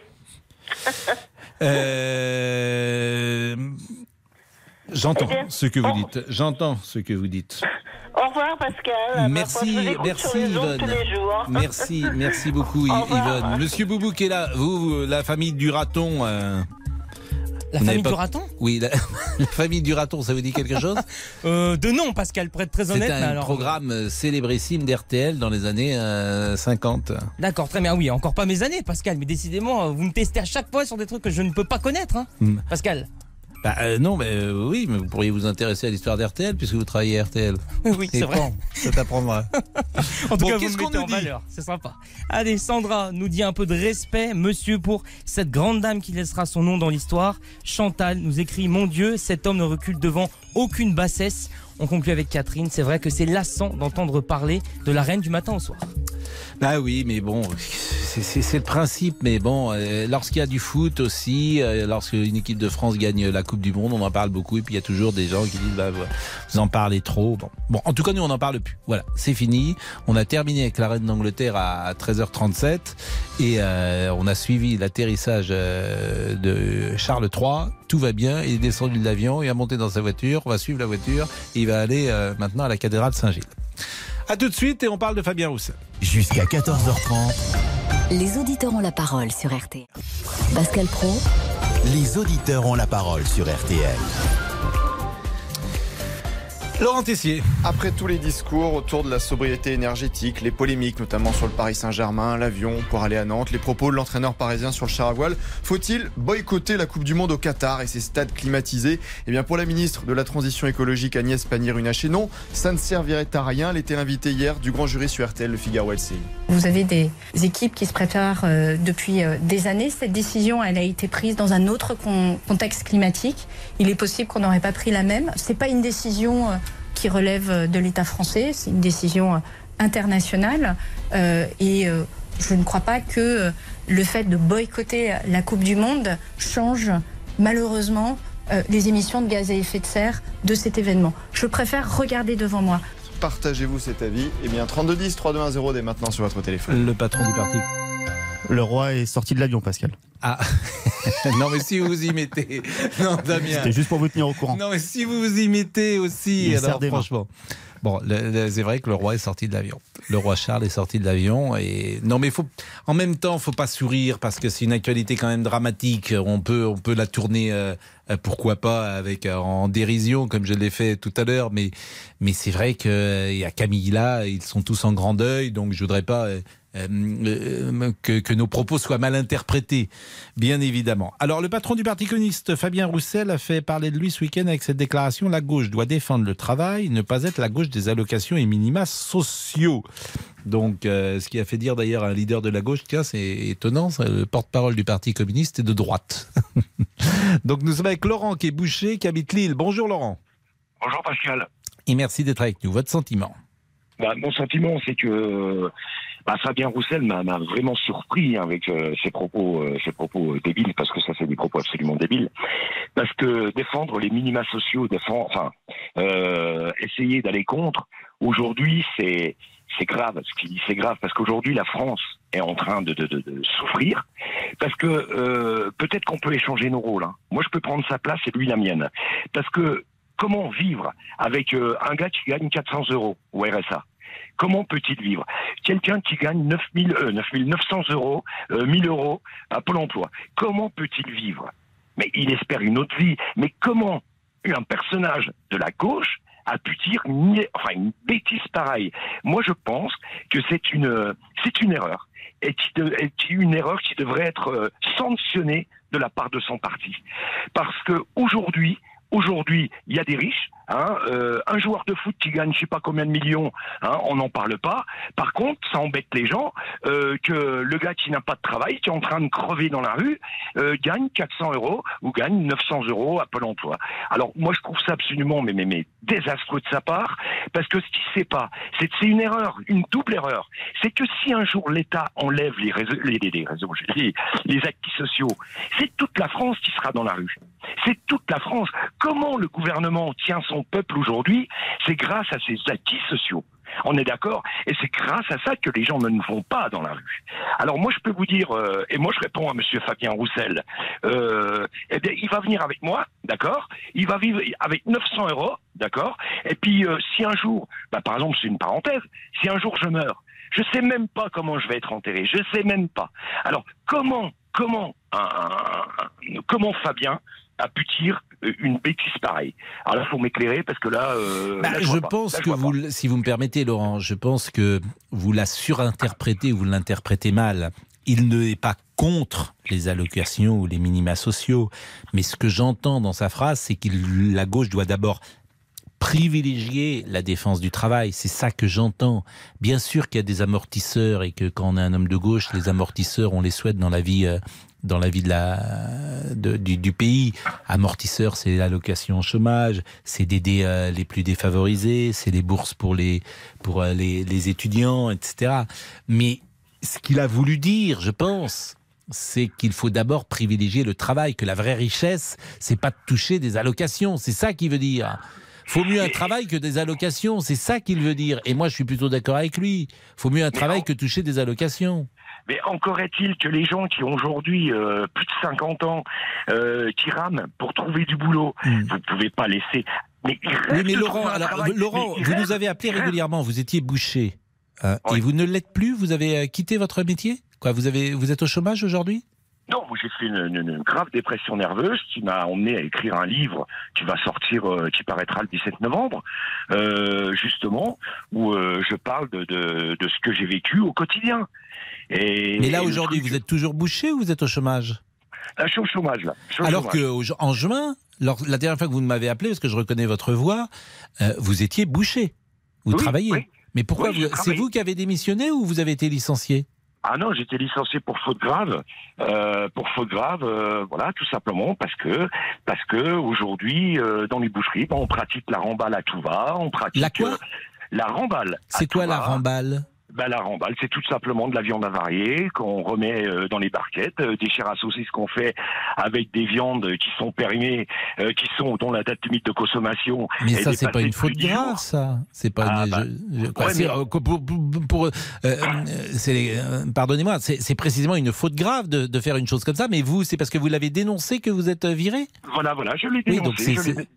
Euh, J'entends Eh ce que vous dites. J'entends ce que vous dites. Au revoir Pascal. Merci, merci Yvonne. Merci, merci beaucoup. Yvonne. Monsieur Boubou qui est là, vous, vous, la famille du raton. euh, La famille du raton? Oui, la, la famille du raton, ça vous dit quelque chose? Euh, de nom, Pascal, pour être très honnête. C'est mais un alors- programme euh, célébrissime d'RTL dans les années euh, 50. D'accord, très bien. Oui, encore pas mes années, Pascal, mais décidément, euh, vous me testez à chaque fois sur des trucs que je ne peux pas connaître. hein. Hmm. Pascal. Bah, euh, non, mais euh, oui, mais vous pourriez vous intéresser à l'histoire d'RTL puisque vous travaillez à RTL. Oui, c'est vrai. bon, ça t'apprendra. En tout Bon, cas, vous me mettez en valeur. C'est sympa. Allez, Sandra nous dit un peu de respect, monsieur, pour cette grande dame qui laissera son nom dans l'histoire. Chantal nous écrit Mon Dieu, cet homme ne recule devant aucune bassesse. On conclut avec Catherine. C'est vrai que c'est lassant d'entendre parler de la reine du matin au soir. Bah oui, mais bon, c'est- le principe. Mais bon, euh, lorsqu'il y a du foot aussi, euh, lorsqu'une équipe de France gagne la Coupe du Monde, on en parle beaucoup. Et puis il y a toujours des gens qui disent, bah, vous en parlez trop. Bon, en tout cas, nous, on n'en parle plus. Voilà, c'est fini. On a terminé avec la reine d'Angleterre à 13h37. Et euh, on a suivi l'atterrissage de Charles III. Tout va bien. Il est descendu de l'avion, il a monté dans sa voiture. On va suivre la voiture. Et il va aller euh, maintenant à la cathédrale Saint-Gilles. À tout de suite et on parle de Fabien Roussel. Jusqu'à 14h30, Les auditeurs ont la parole sur RTL. Pascal Pro, les auditeurs ont la parole sur RTL. Laurent Tessier. Après tous les discours autour de la sobriété énergétique, les polémiques notamment sur le Paris Saint-Germain, l'avion pour aller à Nantes, les propos de l'entraîneur parisien sur le char à voile, faut-il boycotter la Coupe du Monde au Qatar et ses stades climatisés? Eh bien pour la ministre de la Transition écologique Agnès Pannier-Runacher, non, ça ne servirait à rien. Elle était l'invitée hier du grand jury sur RTL, le Figaro LCI. Vous avez des équipes qui se préparent euh, depuis euh, des années. Cette décision, elle a été prise dans un autre con- contexte climatique. Il est possible qu'on n'aurait pas pris la même. C'est pas une décision euh, qui relève euh, de l'État français. C'est une décision euh, internationale. Euh, et euh, je ne crois pas que le fait de boycotter la Coupe du Monde change malheureusement euh, les émissions de gaz à effet de serre de cet événement. Je préfère regarder devant moi. Partagez-vous cet avis Eh bien 3210 3210 dès maintenant sur votre téléphone. Le patron du parti. Le roi est sorti de l'avion, Pascal. Ah non mais si vous vous y mettez, non Damien. C'était juste pour vous tenir au courant. Non mais si vous vous y mettez aussi, Il alors franchement. Bon, c'est vrai que le roi est sorti de l'avion. Le roi Charles est sorti de l'avion et non mais faut en même temps faut pas sourire parce que c'est une actualité quand même dramatique. On peut on peut la tourner euh, euh, pourquoi pas avec euh, en dérision comme je l'ai fait tout à l'heure mais mais c'est vrai que euh, il y a Camille là, ils sont tous en grand deuil donc je voudrais pas euh, euh, que, que nos propos soient mal interprétés, bien évidemment. Alors, le patron du Parti communiste, Fabien Roussel, a fait parler de lui ce week-end avec cette déclaration La gauche doit défendre le travail, ne pas être la gauche des allocations et minima sociaux. Donc, euh, ce qui a fait dire d'ailleurs à un leader de la gauche, tiens, c'est étonnant, le porte-parole du Parti communiste est de droite. Donc, nous sommes avec Laurent qui est boucher, qui habite Lille. Bonjour Laurent. Bonjour Pascal. Et merci d'être avec nous. Votre sentiment? Bah, mon sentiment, c'est que bah, Fabien Roussel m'a vraiment surpris avec euh, ses propos, euh, ses propos euh, débiles, parce que ça, c'est des propos absolument débiles. Parce que défendre les minima sociaux, défendre, enfin, euh, essayer d'aller contre, aujourd'hui, c'est c'est grave. Ce qu'il dit, c'est grave, parce qu'aujourd'hui, la France est en train de, souffrir, parce que euh, peut-être qu'on peut échanger nos rôles. hein. Moi, je peux prendre sa place et lui la mienne, parce que comment vivre avec un gars qui gagne 400 euros au RSA Comment peut-il vivre? Quelqu'un qui gagne 9 000, euh, 9 900 euros, euh, 1000 euros à Pôle emploi, comment peut-il vivre? Mais il espère une autre vie. Mais comment un personnage de la gauche a pu dire une, enfin, une bêtise pareille? Moi, je pense que c'est une, erreur. Et qui- une erreur qui devrait être euh, sanctionnée de la part de son parti. Parce que aujourd'hui, Aujourd'hui, il y a des riches. Hein, euh, un joueur de foot qui gagne je sais pas combien de millions, hein, on n'en parle pas. Par contre, ça embête les gens euh, que le gars qui n'a pas de travail, qui est en train de crever dans la rue, euh, gagne 400 euros ou gagne 900 euros à Pôle Emploi. Alors moi, je trouve ça absolument mais, mais, mais désastreux de sa part, parce que ce qu'il sait pas, c'est c'est une erreur, une double erreur. C'est que si un jour l'État enlève les réseaux, les, réseaux, les, les acquis sociaux, c'est toute la France qui sera dans la rue. C'est toute la France. Comment le gouvernement tient son peuple aujourd'hui C'est grâce à ses acquis sociaux. On est d'accord Et c'est grâce à ça que les gens ne vont pas dans la rue. Alors moi, je peux vous dire, euh, et moi je réponds à Monsieur Fabien Roussel, euh, eh bien, il va venir avec moi, d'accord Il va vivre avec 900 euros, d'accord Et puis, euh, si un jour, bah, par exemple, c'est une parenthèse, si un jour je meurs, je sais même pas comment je vais être enterré, je sais même pas. Alors, comment, comment, comment Fabien a pu dire euh, une bêtise pareille. Alors là, faut m'éclairer parce que là, euh, Bah, là, je pense Là, je que vous, si vous me permettez, Laurent, je pense que vous la surinterprétez ou vous l'interprétez mal. Il n'est pas contre les allocations ou les minima sociaux, mais ce que j'entends dans sa phrase, c'est que la gauche doit d'abord privilégier la défense du travail. C'est ça que j'entends. Bien sûr qu'il y a des amortisseurs et que quand on est un homme de gauche, les amortisseurs, on les souhaite dans la vie, euh, dans la vie de la, du, pays. Amortisseurs, c'est l'allocation au chômage, c'est d'aider euh, les plus défavorisés, c'est les bourses pour les, pour euh, les étudiants, etc. Mais ce qu'il a voulu dire, je pense, c'est qu'il faut d'abord privilégier le travail, que la vraie richesse, c'est pas de toucher des allocations. C'est ça qu'il veut dire. Faut mieux un travail que des allocations, c'est ça qu'il veut dire. Et moi, je suis plutôt d'accord avec lui. Faut mieux un travail que toucher des allocations. Mais encore est-il que les gens qui ont aujourd'hui euh, plus de 50 ans, euh, qui rament pour trouver du boulot, vous pouvez pas laisser. Mais Oui, Laurent, trouver un alors, travail. Laurent, Mais il vous nous avez appelé régulièrement. Vous étiez boucher hein, et vous ne l'êtes plus. Vous avez euh, quitté votre métier? Quoi Vous avez, vous êtes au chômage aujourd'hui? Non, moi j'ai fait une, une- une grave dépression nerveuse qui m'a emmené à écrire un livre qui va sortir, euh, qui paraîtra le 17 novembre, euh, justement, où euh, je parle de, de, de ce que j'ai vécu au quotidien. Et, Mais là, aujourd'hui, truc- vous êtes toujours bouché ou vous êtes au chômage? Là, je suis au chômage, là. Au Alors chômage. que au- en juin, lors- la dernière fois que vous m'avez appelé, parce que je reconnais votre voix, vous étiez bouché. Vous Oui, travaillez. oui. Mais pourquoi Oui, je vous- C'est vous qui avez démissionné ou vous avez été licencié? Ah non, j'étais licencié pour faute grave, euh, pour faute grave, euh, voilà, tout simplement parce que parce que aujourd'hui euh, dans les boucheries, ben, on pratique la remballe à tout va, on pratique La quoi euh, la remballe. à C'est quoi la va. Ben, la remballe, c'est tout simplement de la viande avariée qu'on remet euh, dans les barquettes, euh, des chairs à saucisses qu'on fait avec des viandes qui sont périmées, euh, qui sont dont la date limite de consommation. Mais ça, c'est pas dépassée une faute grave, ça. C'est pas Ah, une. bah, je- je- quoi, ouais, c'est, mais- euh, pour- pour- pour- euh, euh, pardonnez-moi, c'est, précisément une faute grave de, de faire une chose comme ça. Mais vous, c'est parce que vous l'avez dénoncé que vous êtes viré? Voilà, voilà, je l'ai Oui, dénoncé. donc l'ai- c'est-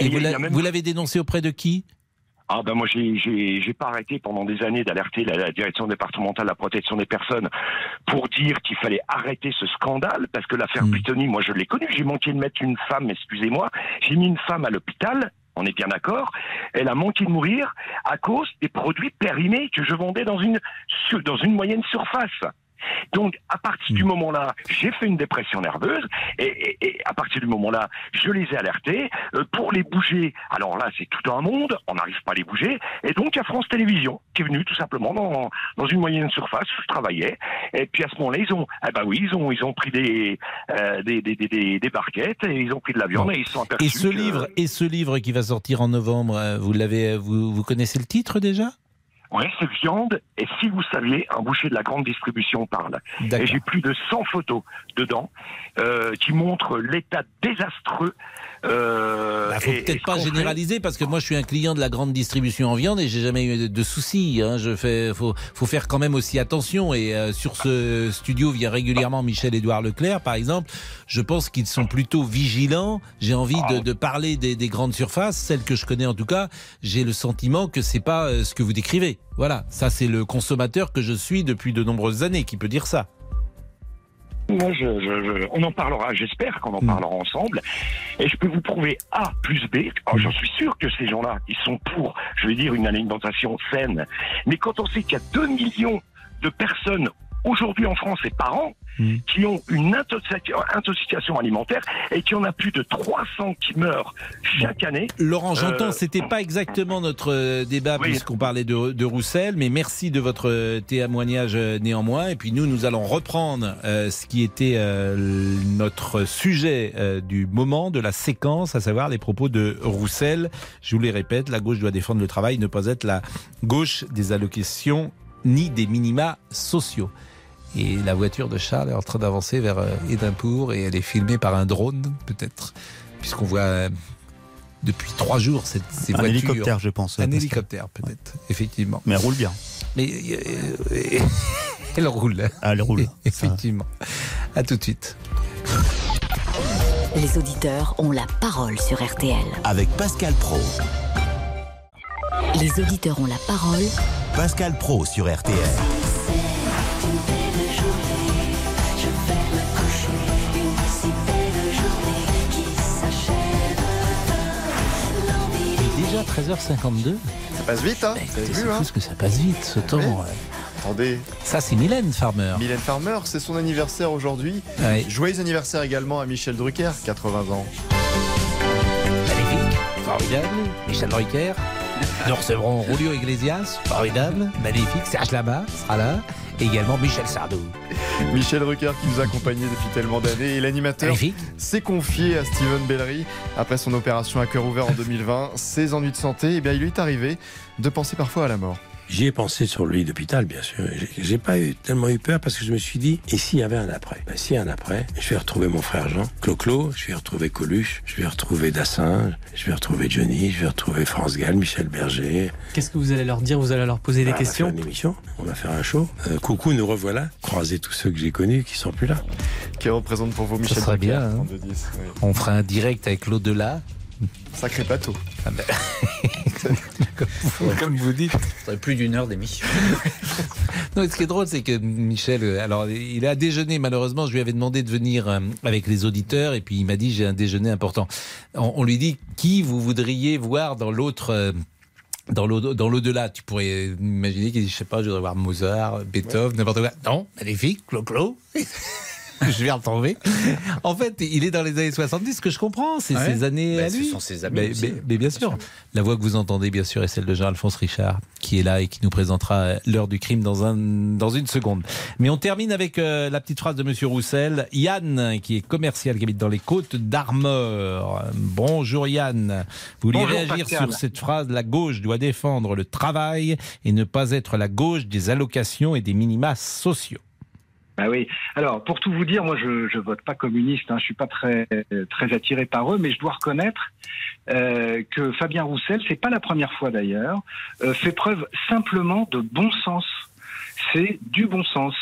Et Et même- vous l'avez dénoncé auprès de qui? Ah ben moi j'ai j'ai j'ai pas arrêté pendant des années d'alerter la, la direction départementale de la protection des personnes pour dire qu'il fallait arrêter ce scandale parce que l'affaire. Pitoni moi je l'ai connue. J'ai manqué de mettre une femme excusez-moi. J'ai mis une femme à l'hôpital on est bien d'accord. Elle a manqué de mourir à cause des produits périmés que je vendais dans une dans une moyenne surface donc, à partir Hmm. du moment-là, j'ai fait une dépression nerveuse, et, et- et à partir du moment-là, je les ai alertés. Euh, pour les bouger, alors là, c'est tout un monde, on n'arrive pas à les bouger, et donc il y a France Télévisions qui est venu tout simplement dans, dans une moyenne surface où je travaillais, et puis à ce moment-là, ils ont, eh ben oui, ils ont, ils ont pris des, euh, des, des, des, des- des barquettes, et ils ont pris de la viande, et ils sont aperçus Et ce que- livre, et ce livre qui va sortir en novembre, euh, vous l'avez, vous, vous connaissez le titre déjà? Oui, c'est viande. Et si vous saviez, un boucher de la grande distribution parle. Et j'ai plus de 100 photos dedans euh, qui montrent l'état désastreux. Euh, Bah, faut peut-être pas fait- généraliser parce que moi je suis un client de la grande distribution en viande et j'ai jamais eu de, de soucis. Hein. Je fais, faut, faut faire quand même aussi attention. Et euh, sur ce studio vient régulièrement Michel-Édouard Leclerc, par exemple. Je pense qu'ils sont plutôt vigilants. J'ai envie Ah. de, de parler des, des grandes surfaces, celles que je connais en tout cas. J'ai le sentiment que c'est pas euh, ce que vous décrivez. Voilà, ça c'est le consommateur que je suis depuis de nombreuses années qui peut dire ça. Moi, je, je- je- on en parlera, j'espère qu'on en parlera ensemble. Et je peux vous prouver A plus B. Alors, J'en suis sûr que ces gens-là, ils sont pour, je vais dire, une alimentation saine. Mais quand on sait qu'il y a 2 millions de personnes aujourd'hui en France et par an qui ont une intoxication, alimentaire et qu'il y en a plus de 300 qui meurent chaque année. Laurent, j'entends, Euh, c'était pas exactement notre euh, débat Oui. puisqu'on parlait de, de Roussel, mais merci de votre euh, témoignage euh, néanmoins. Et puis nous, nous allons reprendre euh, ce qui était euh, notre sujet du moment, de la séquence, à savoir les propos de Roussel. Je vous les répète, la gauche doit défendre le travail, ne pas être la gauche des allocations ni des minima sociaux. Et la voiture de Charles est en train d'avancer vers euh, Édimbourg et elle est filmée par un drone, peut-être, puisqu'on voit euh, depuis trois jours cette, ces Un voitures. hélicoptère, je pense, Un hélicoptère, peut-être, effectivement. Mais elle roule bien. Mais euh, elle roule. Ah, elle roule. Effectivement. À tout de suite. Les auditeurs ont la parole sur RTL. Avec Pascal Pro. Les auditeurs ont la parole Pascal Pro sur RTL. Déjà 13h52. Ça passe vite, hein avez C'est vu, hein que ça passe vite, ce temps. Ouais. Attendez. Ça, c'est Mylène Farmer. Mylène Farmer, c'est son anniversaire aujourd'hui. Ouais. Joyeux anniversaire également à Michel Drucker, 80 ans. Magnifique, formidable. Michel Drucker. Nous recevrons Julio Iglesias, formidable, magnifique. Serge Lama sera là. Et également Michel Sardou. Michel Drucker qui nous a accompagnés depuis tellement d'années et l'animateur s'est confié à Steven Bellery après son opération à cœur ouvert en 2020. Ses ennuis de santé, eh bien, il lui est arrivé de penser parfois à la mort. J'y ai pensé sur le lit d'hôpital, bien sûr. J'ai- pas eu, tellement eu peur parce que je me suis dit, et s'il y avait un après? Ben, S'il y a un après, je vais retrouver mon frère Jean, Clo-Clo, je vais retrouver Coluche, je vais retrouver Dassin, je vais retrouver Johnny, je vais retrouver France Gall, Michel Berger. Qu'est-ce que vous allez leur dire? Vous allez leur poser des Ah, On va questions? faire une émission, on va faire un show. Euh, coucou, nous revoilà. Croisez tous ceux que j'ai connus qui sont plus là. Qui représente pour vous Michel Ça bien. hein. 32-10, oui. On fera un direct avec l'au-delà. Sacré plateau. Ah ben, Comme vous dites. Ça plus d'une heure d'émission. Non, ce qui est drôle, c'est que Michel, euh, alors il a déjeuné malheureusement. Je lui avais demandé de venir euh, avec les auditeurs et puis il m'a dit j'ai un déjeuner important. On, on lui dit qui vous voudriez voir dans l'autre. euh, dans l'au- dans l'au-delà, tu pourrais imaginer qu'il dit, je sais pas, je voudrais voir Mozart, Beethoven, n'importe quoi. Non, magnifique, Clo-Clo. je vais retrouver. En fait, il est dans les années 70, ce que je comprends, c'est Ouais. ses années Ben, à ce lui. sont ses amis Mais, aussi. mais- mais bien sûr. La voix que vous entendez, bien sûr, est celle de Jean-Alphonse Richard, qui est là et qui nous présentera euh, l'heure du crime dans, un, dans une seconde. Mais on termine avec euh, la petite phrase de Monsieur Roussel. Yann, qui est commercial, qui habite dans les côtes d'Armor. Bonjour Yann. Vous Bonjour, réagir Pascal. sur cette phrase La gauche doit défendre le travail et ne pas être la gauche des allocations et des minima sociaux. Bah oui. Alors, pour tout vous dire, moi, je je vote pas communiste. Hein, je suis pas très très attiré par eux, mais je dois reconnaître euh, que Fabien Roussel, c'est pas la première fois d'ailleurs, euh, fait preuve simplement de bon sens. C'est du bon sens.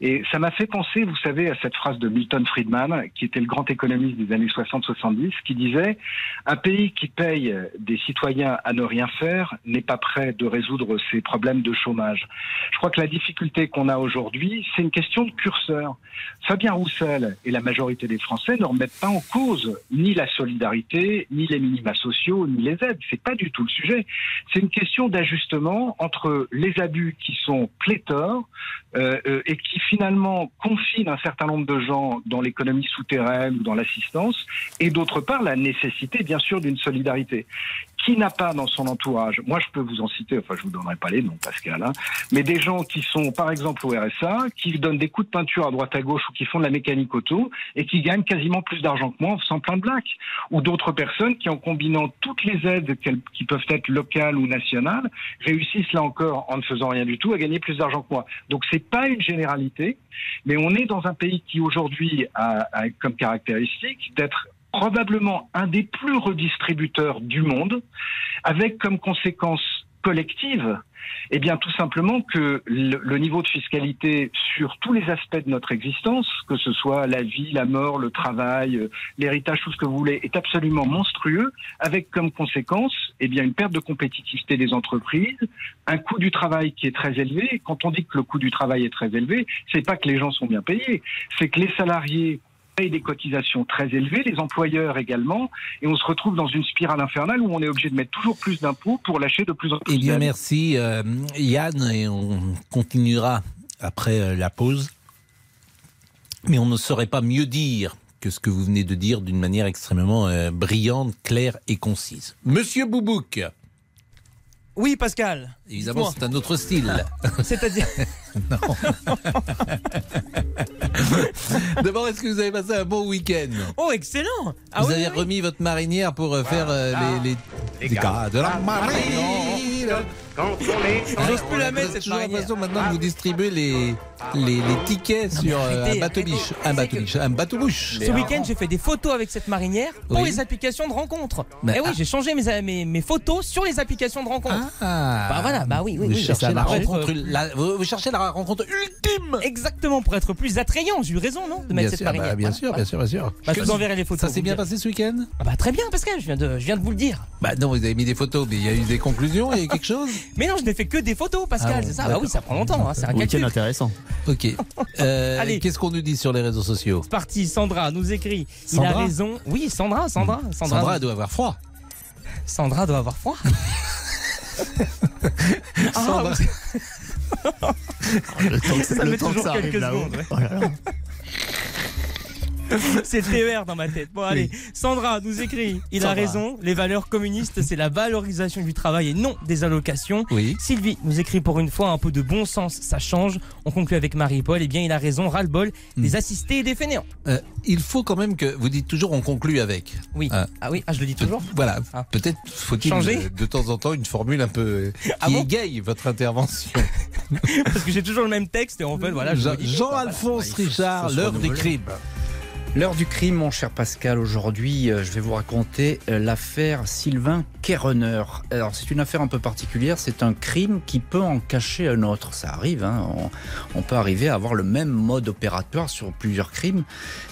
Et ça m'a fait penser, vous savez, à cette phrase de Milton Friedman, qui était le grand économiste des années 60-70, qui disait Un pays qui paye des citoyens à ne rien faire n'est pas prêt de résoudre ses problèmes de chômage. Je crois que la difficulté qu'on a aujourd'hui, c'est une question de curseur. Fabien Roussel et la majorité des Français ne remettent pas en cause ni la solidarité, ni les minima sociaux, ni les aides. C'est pas du tout le sujet. C'est une question d'ajustement entre les abus qui sont pléthores euh, euh, et qui finalement confinent un certain nombre de gens dans l'économie souterraine ou dans l'assistance, et d'autre part la nécessité bien sûr d'une solidarité. Qui n'a pas dans son entourage, moi je peux vous en citer, enfin je vous donnerai pas les noms Pascal, mais des gens qui sont par exemple au RSA, qui donnent des coups de peinture à droite à gauche ou qui font de la mécanique auto et qui gagnent quasiment plus d'argent que moi en faisant plein de blagues. Ou d'autres personnes qui en combinant toutes les aides qui peuvent être locales ou nationales, réussissent là encore en ne faisant rien du tout à gagner plus d'argent que moi. Donc c'est pas une généralité, mais on est dans un pays qui aujourd'hui a, comme caractéristique d'être probablement un des plus redistributeurs du monde, avec comme conséquence collective, eh bien tout simplement que le, le niveau de fiscalité sur tous les aspects de notre existence, que ce soit la vie, la mort, le travail, euh, l'héritage, tout ce que vous voulez, est absolument monstrueux, avec comme conséquence eh bien une perte de compétitivité des entreprises, un coût du travail qui est très élevé. Quand on dit que le coût du travail est très élevé, c'est pas que les gens sont bien payés, c'est que les salariés payent des cotisations très élevées, les employeurs également, et on se retrouve dans une spirale infernale où on est obligé de mettre toujours plus d'impôts pour lâcher de plus en plus Eh bien, merci euh, Yann, et on continuera après euh, la pause. Mais on ne saurait pas mieux dire que ce que vous venez de dire d'une manière extrêmement euh, brillante, claire et concise. Monsieur Boubouk, Oui, Pascal. évidemment, c'est un autre style. C'est-à-dire. D'abord, est-ce que vous avez passé un bon week-end Oh, excellent. Ah Vous oui, avez oui, remis votre marinière pour euh, faire euh, les, les, les gars. de la marine. J'ose plus la mettre, cette marinière. l'impression maintenant de vous distribuer les, les, les tickets sur euh, arrêtez, un bateau biche. Un bateau biche. Un bateau bouche. Ce week-end, j'ai fait des photos avec cette marinière pour Oui. les applications de rencontres. Mais eh oui, ah. j'ai changé mes, mes, mes photos sur les applications de rencontres. Ah. Bah voilà, bah oui, oui, Vous oui. cherchez la être- rencontre, la- vous, vous cherchez la rencontre ultime. Exactement, pour être plus attrayant. J'ai eu raison, non De mettre Bien cette sûr, marinière. bah, bien Voilà. sûr, bien sûr, bien sûr. Bah, je vous enverrai les photos. Ça s'est bien passé ce week-end? Ah bah très bien, Pascal, je viens, de, je viens de vous le dire. Bah non, vous avez mis des photos, mais il y a eu des conclusions, il y a eu quelque chose? Mais non, je n'ai fait que des photos, Pascal, Ah c'est ça Bah oui, ça prend longtemps, hein, c'est un Week-end calcul. intéressant. Ok. Euh, Allez. Qu'est-ce qu'on nous dit sur les réseaux sociaux C'est parti, Sandra nous écrit. Il a raison. Oui, Sandra, Sandra. Sandra, Sandra doit avoir froid. Sandra doit avoir froid. Ah, Sandra- Le temps que Ça le met temps que toujours ça arrive quelques là-haut. secondes, ouais. Oh là là. C'est TER dans ma tête. Bon, allez, Sandra nous écrit. Il a raison. Les valeurs communistes, c'est la valorisation du travail et non des allocations. Oui. Sylvie nous écrit pour une fois un peu de bon sens, ça change. On conclut avec Marie-Paul. Eh bien, il a raison. Ras-le-bol des assistés et des fainéants. Euh, il faut quand même que vous dites toujours on conclut avec. Oui. Ah. Ah oui, ah, je le dis toujours? Voilà. Ah. Peut-être faut-il Changer? euh, de temps en temps une formule un peu euh, qui Ah bon? égaye votre intervention. Parce que j'ai toujours le même texte et en fait, voilà. je Jean- me dis- Jean-Alphonse Richard, l'heure des crimes. L'heure du crime, mon cher Pascal. Aujourd'hui, euh, je vais vous raconter euh, l'affaire Sylvain Kerrener. Alors, c'est une affaire un peu particulière. C'est un crime qui peut en cacher un autre. Ça arrive. hein. On, peut arriver à avoir le même mode opératoire sur plusieurs crimes,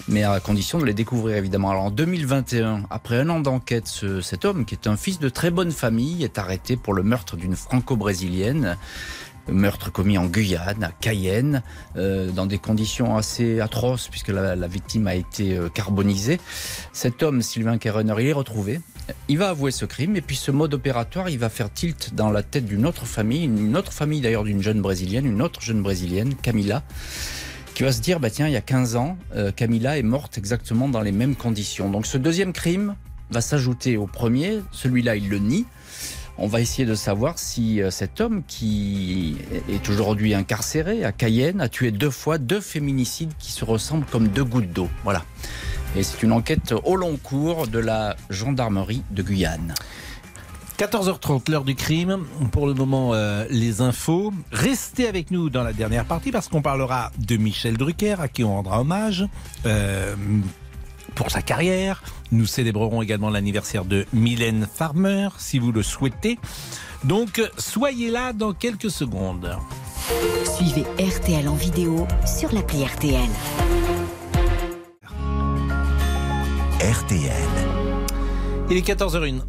mais à condition de les découvrir, évidemment. Alors, en 2021, après un an d'enquête, ce- cet homme, qui est un fils de très bonne famille, est arrêté pour le meurtre d'une franco-brésilienne. Meurtre commis en Guyane, à Cayenne, euh, dans des conditions assez atroces puisque la, victime a été euh, carbonisée. Cet homme, Sylvain Kerrener, il est retrouvé. Il va avouer ce crime et puis ce mode opératoire, il va faire tilt dans la tête d'une autre famille, une autre famille d'ailleurs d'une jeune brésilienne, une autre jeune brésilienne, Camila, qui va se dire, bah tiens, il y a 15 ans, euh, Camila est morte exactement dans les mêmes conditions. Donc ce deuxième crime va s'ajouter au premier, celui-là il le nie. On va essayer de savoir si euh, cet homme qui est aujourd'hui incarcéré à Cayenne a tué deux fois deux féminicides qui se ressemblent comme deux gouttes d'eau. Voilà. Et c'est une enquête au long cours de la gendarmerie de Guyane. 14h30, l'heure du crime. Pour le moment, euh, les infos. Restez avec nous dans la dernière partie parce qu'on parlera de Michel Drucker, à qui on rendra hommage. euh, pour sa carrière. Nous célébrerons également l'anniversaire de Mylène Farmer, si vous le souhaitez. Donc, soyez là dans quelques secondes. Suivez RTL en vidéo sur l'appli RTL. RTL. Il est 14h01.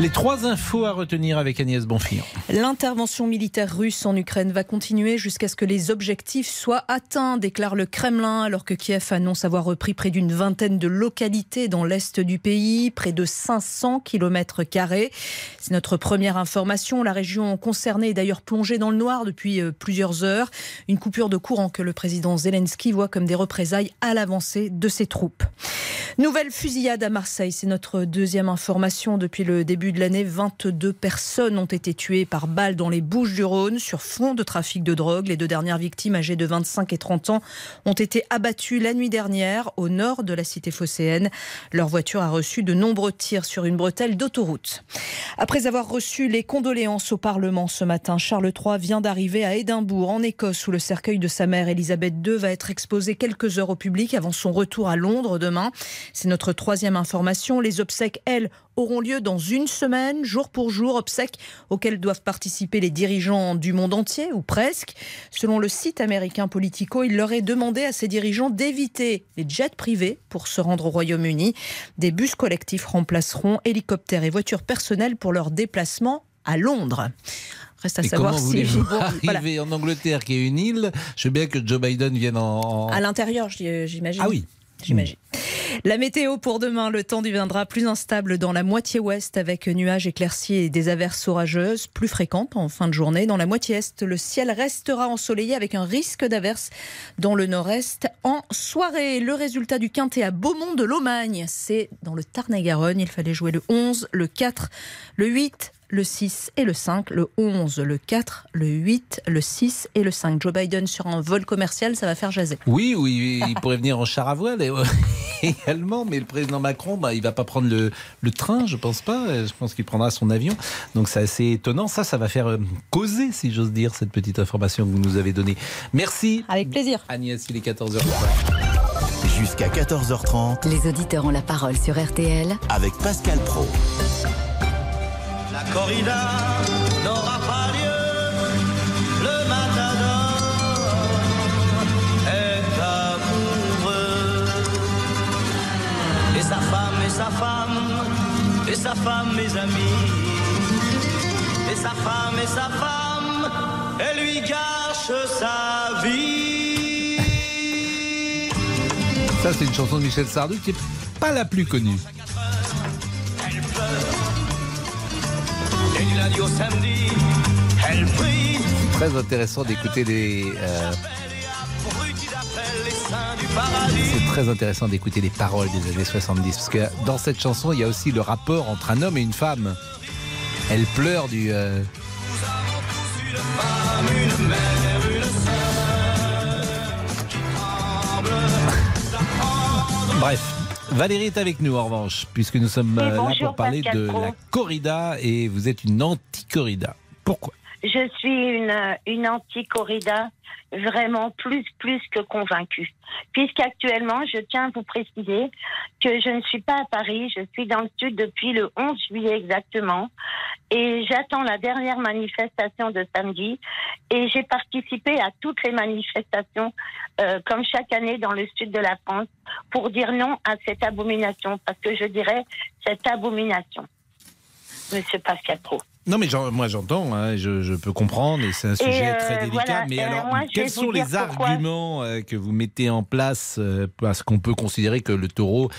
Les trois infos à retenir avec Agnès Bonfillon. L'intervention militaire russe en Ukraine va continuer jusqu'à ce que les objectifs soient atteints, déclare le Kremlin, alors que Kiev annonce avoir repris près d'une vingtaine de localités dans l'est du pays, près de 500 km. C'est notre première information. La région concernée est d'ailleurs plongée dans le noir depuis euh, plusieurs heures. Une coupure de courant que le président Zelensky voit comme des représailles à l'avancée de ses troupes. Nouvelle fusillade à Marseille, c'est notre deuxième information depuis le début de l'année. 22 personnes ont été tuées par balle dans les Bouches du Rhône sur fond de trafic de drogue. Les deux dernières victimes âgées de 25 et 30 ans ont été abattues la nuit dernière au nord de la cité phocéenne. Leur voiture a reçu de nombreux tirs sur une bretelle d'autoroute. Après avoir reçu les condoléances au Parlement ce matin, Charles III vient d'arriver à Édimbourg, en Écosse, où le cercueil de sa mère, Elisabeth II, va être exposé quelques heures au public avant son retour à Londres demain. C'est notre troisième information. Les obsèques, elles, auront lieu dans une semaine, jour pour jour, obsèques auxquelles doivent participer les dirigeants du monde entier, ou presque. Selon le site américain Politico, il leur est demandé à ces dirigeants d'éviter les jets privés pour se rendre au Royaume-Uni. Des bus collectifs remplaceront hélicoptères et voitures personnelles pour leur déplacement à Londres. Reste à savoir comment si Voilà. arriver en Angleterre, qui est une île? Je veux bien que Joe Biden vienne en... À l'intérieur, j'imagine. Ah oui. J'imagine. La météo pour demain, le temps deviendra plus instable dans la moitié ouest avec nuages éclaircis et des averses orageuses plus fréquentes en fin de journée. Dans la moitié est, le ciel restera ensoleillé avec un risque d'averses dans le nord-est en soirée. Le résultat du quintet à Beaumont de Lomagne, c'est dans le Tarn-et-Garonne. Il fallait jouer le 11, le 4, le 8, le 6 et le 5, le 11, le 4, le 8, le 6 et le 5. Joe Biden sur un vol commercial, ça va faire jaser. Oui, oui, il pourrait venir en char à voile et- également, mais le président Macron, bah, il va pas prendre le, le train, je pense pas. Je pense qu'il prendra son avion. Donc c'est assez étonnant. Ça, ça va faire euh, causer, si j'ose dire, cette petite information que vous nous avez donnée. Merci. Avec plaisir. Agnès, il est 14h. Jusqu'à 14h30 Les auditeurs ont la parole sur RTL avec Pascal Pro. Corrida n'aura pas lieu. Le matador est amoureux. Et sa femme, et sa femme, et sa femme, mes amis. Et sa femme, et sa femme, elle lui gâche sa vie. Ça, c'est une chanson de Michel Sardou qui est pas la plus connue. Elle pleure. Et du lundi au samedi, elle prie. Très intéressant d'écouter les. euh, c'est très intéressant d'écouter les paroles des années 70 parce que dans cette chanson, il y a aussi le rapport entre un homme et une femme. Elle pleure du. euh. Bref. Valérie est avec nous en revanche, puisque nous sommes Et euh, là bonjour, pour parler Pascal de Pro. la corrida et vous êtes une anti-corrida. Pourquoi? Je suis une, une anti-corrida vraiment plus, plus que convaincue. Puisqu'actuellement, je tiens à vous préciser que je ne suis pas à Paris, je suis dans le sud depuis le 11 juillet exactement. Et j'attends la dernière manifestation de samedi. Et j'ai participé à toutes les manifestations, euh, comme chaque année dans le sud de la France, pour dire non à cette abomination. Parce que je dirais cette abomination. Monsieur Pascal Pro. Non, mais moi j'entends, hein, je, je peux comprendre, et c'est un sujet euh, très délicat. voilà, mais euh, alors, moi, quels sont les arguments euh, que vous mettez en place Parce qu'on peut considérer que le taureau,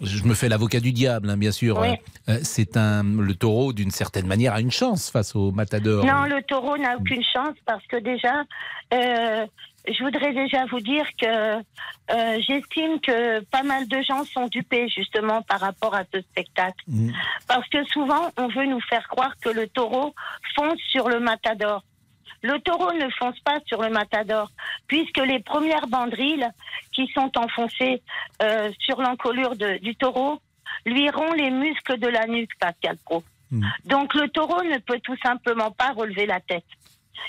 je me fais l'avocat du diable, hein, bien sûr, Oui. euh, c'est un le taureau d'une certaine manière a une chance face au matador. Non, le taureau n'a aucune chance parce que déjà, euh, je voudrais déjà vous dire que euh, j'estime que pas mal de gens sont dupés justement par rapport à ce spectacle. Parce que souvent, on veut nous faire croire que le taureau fonce sur le matador. Le taureau ne fonce pas sur le matador, puisque les premières banderilles qui sont enfoncées euh, sur l'encolure du taureau lui rompent les muscles de la nuque, Pascal Pro. Donc le taureau ne peut tout simplement pas relever la tête.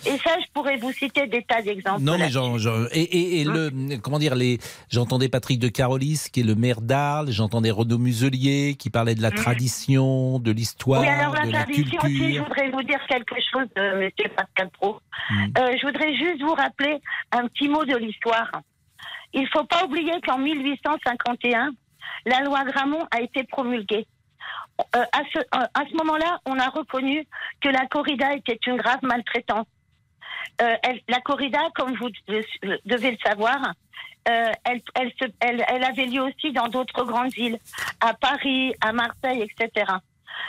Et ça, je pourrais vous citer des tas d'exemples. Non, mais j'en- j'en- et, et- et le comment dire les j'entendais Patrick de Carolis qui est le maire d'Arles, j'entendais Renaud Muselier qui parlait de la tradition, de l'histoire, Oui, alors la de la tradition aussi, je culture. voudrais vous dire quelque chose, euh, Monsieur Pascal Pro. Mm. Euh, je voudrais juste vous rappeler un petit mot de l'histoire. Il ne faut pas oublier qu'en 1851, la loi Gramont a été promulguée. Euh, à ce, à ce moment-là, on a reconnu que la corrida était une grave maltraitance. Euh, elle- la corrida, comme vous de- devez le savoir, euh, elle, elle, se- elle- elle avait lieu aussi dans d'autres grandes villes, à Paris, à Marseille, etc.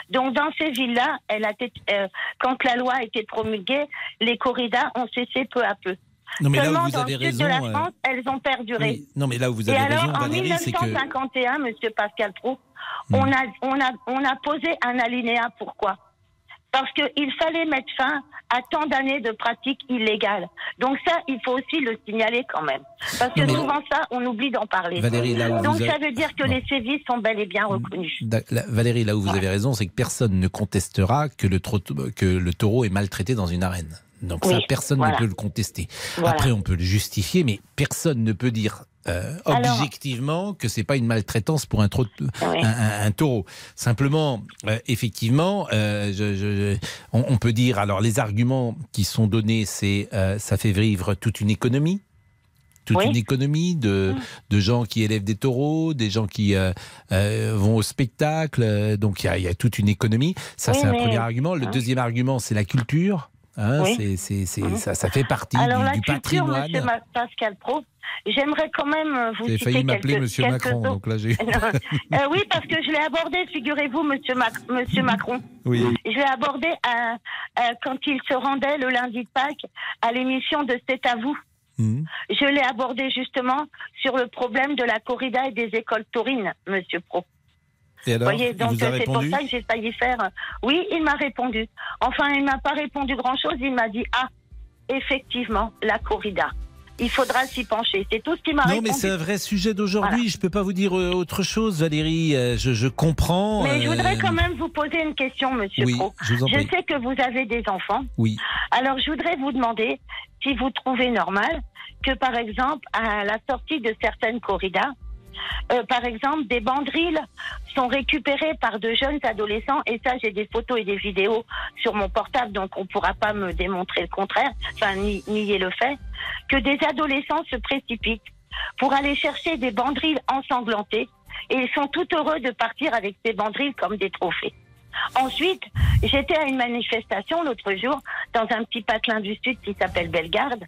Donc dans ces villes-là, elle a été, euh, quand la loi a été promulguée, les corridas ont cessé peu à peu. Non, mais là où vous dans avez le sud de la raison, euh, France, elles ont perduré. Oui. Non, mais là où vous Et avez alors, raison, en Valérie, c'est que Hmm. 1951, Monsieur Pascal Pro, on, a, on, a, on a posé un alinéa. Pourquoi? Parce qu'il fallait mettre fin à tant d'années de pratiques illégales. Donc ça, il faut aussi le signaler quand même. Parce que souvent ça, on oublie d'en parler. Valérie, là où Donc vous ça avez- veut dire que les sévices sont bel et bien reconnus. Da- la- Valérie, là où vous avez raison, c'est que personne ne contestera que le, trot- que le taureau est maltraité dans une arène. Donc ça, personne voilà. ne peut le contester. Voilà. Après, on peut le justifier, mais personne ne peut dire euh, Alors- objectivement que c'est pas une maltraitance pour un, trot- Oui. un, un- un taureau. Simplement, euh, effectivement, euh, je- je- on, on peut dire. Alors, les arguments qui sont donnés, c'est ça fait vivre toute une économie toute Oui. une économie de, de gens qui élèvent des taureaux, des gens qui euh, euh, vont au spectacle. Donc il y a, il y a toute une économie. Ça, Oui, c'est un mais- premier argument. Le hein. deuxième argument, c'est la culture. Hein, Oui. c'est, Mhm. ça, ça fait partie Alors du, la du culture, patrimoine. Monsieur Pascal Pro, j'aimerais quand même euh, vous Vous avez citer failli m'appeler Monsieur quelques Macron, autres- donc là j'ai. Euh, oui, parce que je l'ai abordé, figurez-vous, Monsieur, Mac- Monsieur Macron. Oui. Je l'ai abordé à- à- quand il se rendait le lundi de Pâques à l'émission de C'est à vous. Mhm. Je l'ai abordé justement sur le problème de la corrida et des écoles taurines, Monsieur Pro. Et alors, voyez, il donc vous a euh, c'est pour ça que j'ai failli faire. euh, Oui, il m'a répondu. Enfin, il m'a pas répondu grand-chose. Il m'a dit ah, effectivement, la corrida. Il faudra s'y pencher. C'est tout ce qu'il m'a Non, répondu. mais c'est un vrai sujet d'aujourd'hui. Je peux pas vous dire euh, autre chose, Valérie. Je, je comprends. Mais je voudrais quand même vous poser une question, Monsieur Oui, Pro. je vous en prie. sais que vous avez des enfants. Oui. Alors, je voudrais vous demander si vous trouvez normal que, par exemple, à la sortie de certaines corridas, euh, par exemple, des banderilles sont récupérées par de jeunes adolescents, et ça, j'ai des photos et des vidéos sur mon portable, donc on ne pourra pas me démontrer le contraire, enfin, ni- nier le fait, que des adolescents se précipitent pour aller chercher des banderilles ensanglantées, et ils sont tout heureux de partir avec ces banderilles comme des trophées. Ensuite, j'étais à une manifestation l'autre jour dans un petit patelin du Sud qui s'appelle Bellegarde.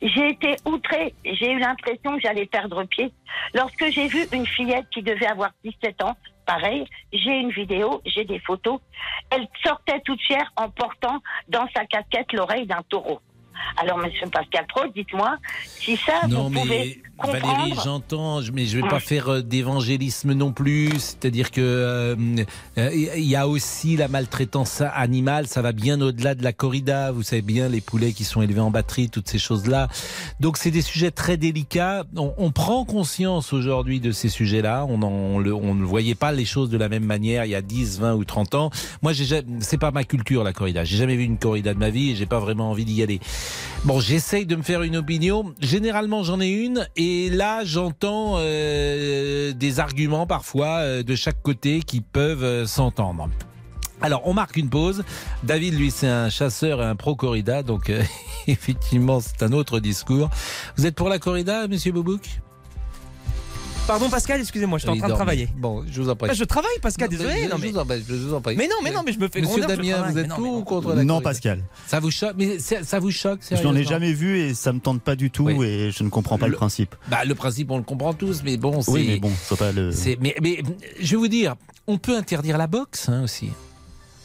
J'ai été outrée, j'ai eu l'impression que j'allais perdre pied lorsque j'ai vu une fillette qui devait avoir 17 ans. Pareil, j'ai une vidéo, j'ai des photos. Elle sortait toute fière en portant dans sa casquette l'oreille d'un taureau. Alors, Monsieur Pascal Pro, dites-moi si ça, Non, vous mais pouvez comprendre. Valérie, j'entends, je- mais je vais pas faire euh, d'évangélisme non plus. C'est-à-dire que euh, euh, il y a aussi la maltraitance animale. Ça va bien au-delà de la corrida. Vous savez bien les poulets qui sont élevés en batterie, toutes ces choses-là. Donc c'est des sujets très délicats. On, on prend conscience aujourd'hui de ces sujets-là. On, on, le- on ne voyait pas les choses de la même manière il y a 10, 20 ou 30 ans. Moi, c'est pas ma culture la corrida. J'ai jamais vu une corrida de ma vie et j'ai pas vraiment envie d'y aller. Bon, j'essaye de me faire une opinion. Généralement, j'en ai une. Et là, j'entends euh, des arguments parfois euh, de chaque côté qui peuvent euh, s'entendre. Alors, on marque une pause. David, lui, c'est un chasseur et un pro-corrida. Donc, effectivement, c'est un autre discours. Vous êtes pour la corrida, monsieur Boubouk? Pardon Pascal, excusez-moi, je suis en train de travailler. Bon, je vous en prie. Ah, je travaille Pascal, Non, désolé. mais non, je mais... vous en prie, je vous en prie. Mais non, mais non, mais je me fais Monsieur gronder, Damien, vous êtes non, pour ou contre la Non, Pascal. Ça vous choque Mais ça, vous choque Je n'en ai jamais vu et ça me tente pas du tout Oui. et je ne comprends pas le, Le- principe. Bah, le principe, on le comprend tous, mais bon, c'est. Oui, mais bon, c'est pas le. c'est- Mais, mais je vais vous dire, on peut interdire la boxe hein, aussi.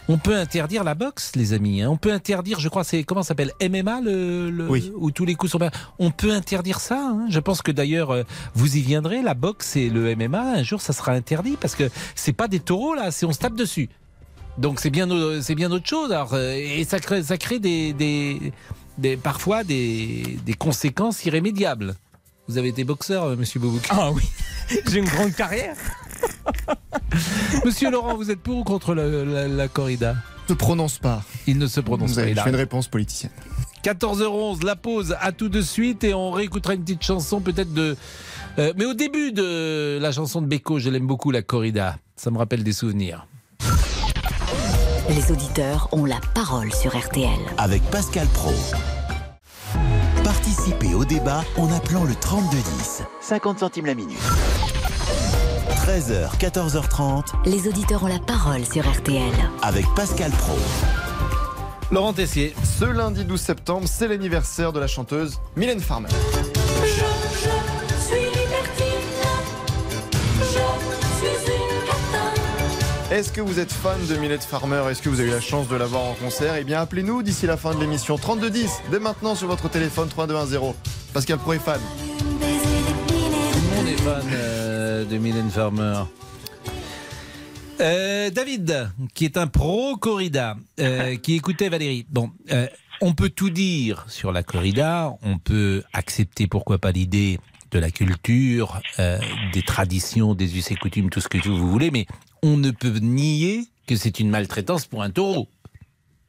On peut interdire la boxe, les amis. hein. On peut interdire, je crois, c'est comment ça s'appelle MMA, le, le- Oui. où tous les coups sont. On peut interdire ça. hein. Je pense que d'ailleurs, euh, vous y viendrez. La boxe et le MMA, un jour, ça sera interdit parce que c'est pas des taureaux là, c'est on se tape dessus. Donc c'est bien, c'est bien autre chose. Alors, euh, et ça crée, ça crée des, des, des- parfois des, des conséquences irrémédiables. Vous avez été boxeur, euh, Monsieur Boubouk. Ah oui, j'ai une grande carrière. Monsieur Laurent, vous êtes pour ou contre la, la- la corrida? Ne prononce pas. Il ne se prononce Vous pas. avez fait une réponse politicienne. 14h11, la pause, à tout de suite et on réécoutera une petite chanson peut-être de... euh, mais au début de la chanson de Beko, je l'aime beaucoup, la corrida. Ça me rappelle des souvenirs. Les auditeurs ont la parole sur RTL. Avec Pascal Pro. Participez au débat en appelant le 3210. 50 centimes la minute. 13h, 14h30 Les auditeurs ont la parole sur RTL. avec Pascal Pro. Laurent Tessier. Ce lundi 12 septembre, c'est l'anniversaire de la chanteuse Mylène Farmer. Est-ce que vous êtes fan de Mylène Farmer? Est-ce que vous avez eu la chance de la voir en concert? Eh bien, appelez-nous d'ici la fin de l'émission 3210, dès maintenant sur votre téléphone 3210. Pascal Pro est fan. Euh, de Mylène Farmer. Euh, David, qui est un pro corrida, euh, qui écoutait Valérie. Bon, on peut tout dire sur la corrida. On peut accepter, pourquoi pas, l'idée de la culture, des traditions, des us et coutumes, tout ce que vous voulez, mais on ne peut nier que c'est une maltraitance pour un taureau.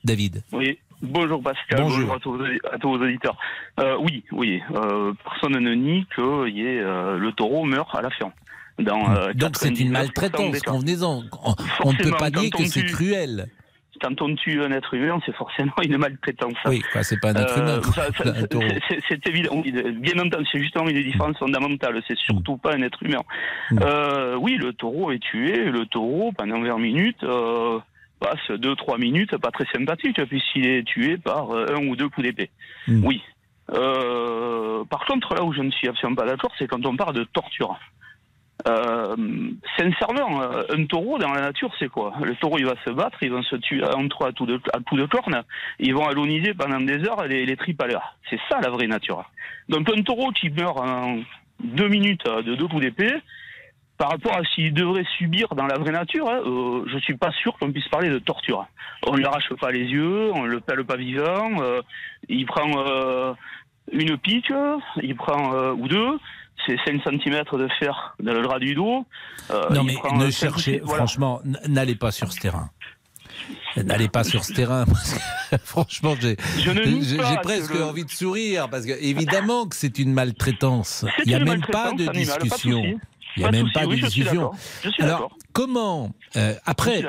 David. Oui. Bonjour Pascal, Bonjour. bonjour, à, tous, vos- à tous vos auditeurs. Euh, oui, oui, euh, personne ne nie que y ait, euh, le taureau meurt à la fin. Dans, euh, Donc c'est 99% une maltraitance, convenez-en. On ne peut pas quand que c'est cruel. Quand on tue un être humain, c'est forcément une maltraitance. Oui, quoi, c'est pas un être Euh, humain, c'est- évident. Bien entendu, c'est justement une différence fondamentale. C'est surtout pas un être humain. Mm. Euh, oui, le taureau est tué. Le taureau, pendant 20 minutes, euh, passe 2-3 minutes pas très sympathiques, puisqu'il est tué par euh, un ou deux coups d'épée. Mm. Oui. Euh, par contre, là où je ne suis absolument pas d'accord, c'est quand on parle de torture. Euh, sincèrement, euh, un taureau dans la nature, c'est quoi? Le taureau, il va se battre, ils vont se tuer entre à coups de, à coups de corne, ils vont aloniser pendant des heures les, les tripes à l'heure. C'est ça la vraie nature. Donc un taureau qui meurt en deux minutes de deux coups d'épée, par rapport à s'il devrait subir dans la vraie nature, hein, euh, je suis pas sûr qu'on puisse parler de torture. On ne lui arrache pas les yeux, on ne le pèle pas vivant, euh, il prend euh, une pique, il prend euh, ou deux, c'est 5 cm de fer dans le drap du dos. Non, mais ne cherchez, voilà. franchement, n'allez pas sur ce terrain. N'allez pas sur ce terrain. parce que, franchement, j'ai presque le- envie de sourire parce que évidemment que c'est une maltraitance. Il n'y a même pas de pas discussion. Il n'y a même pas de discussion. Alors, comment euh, Après,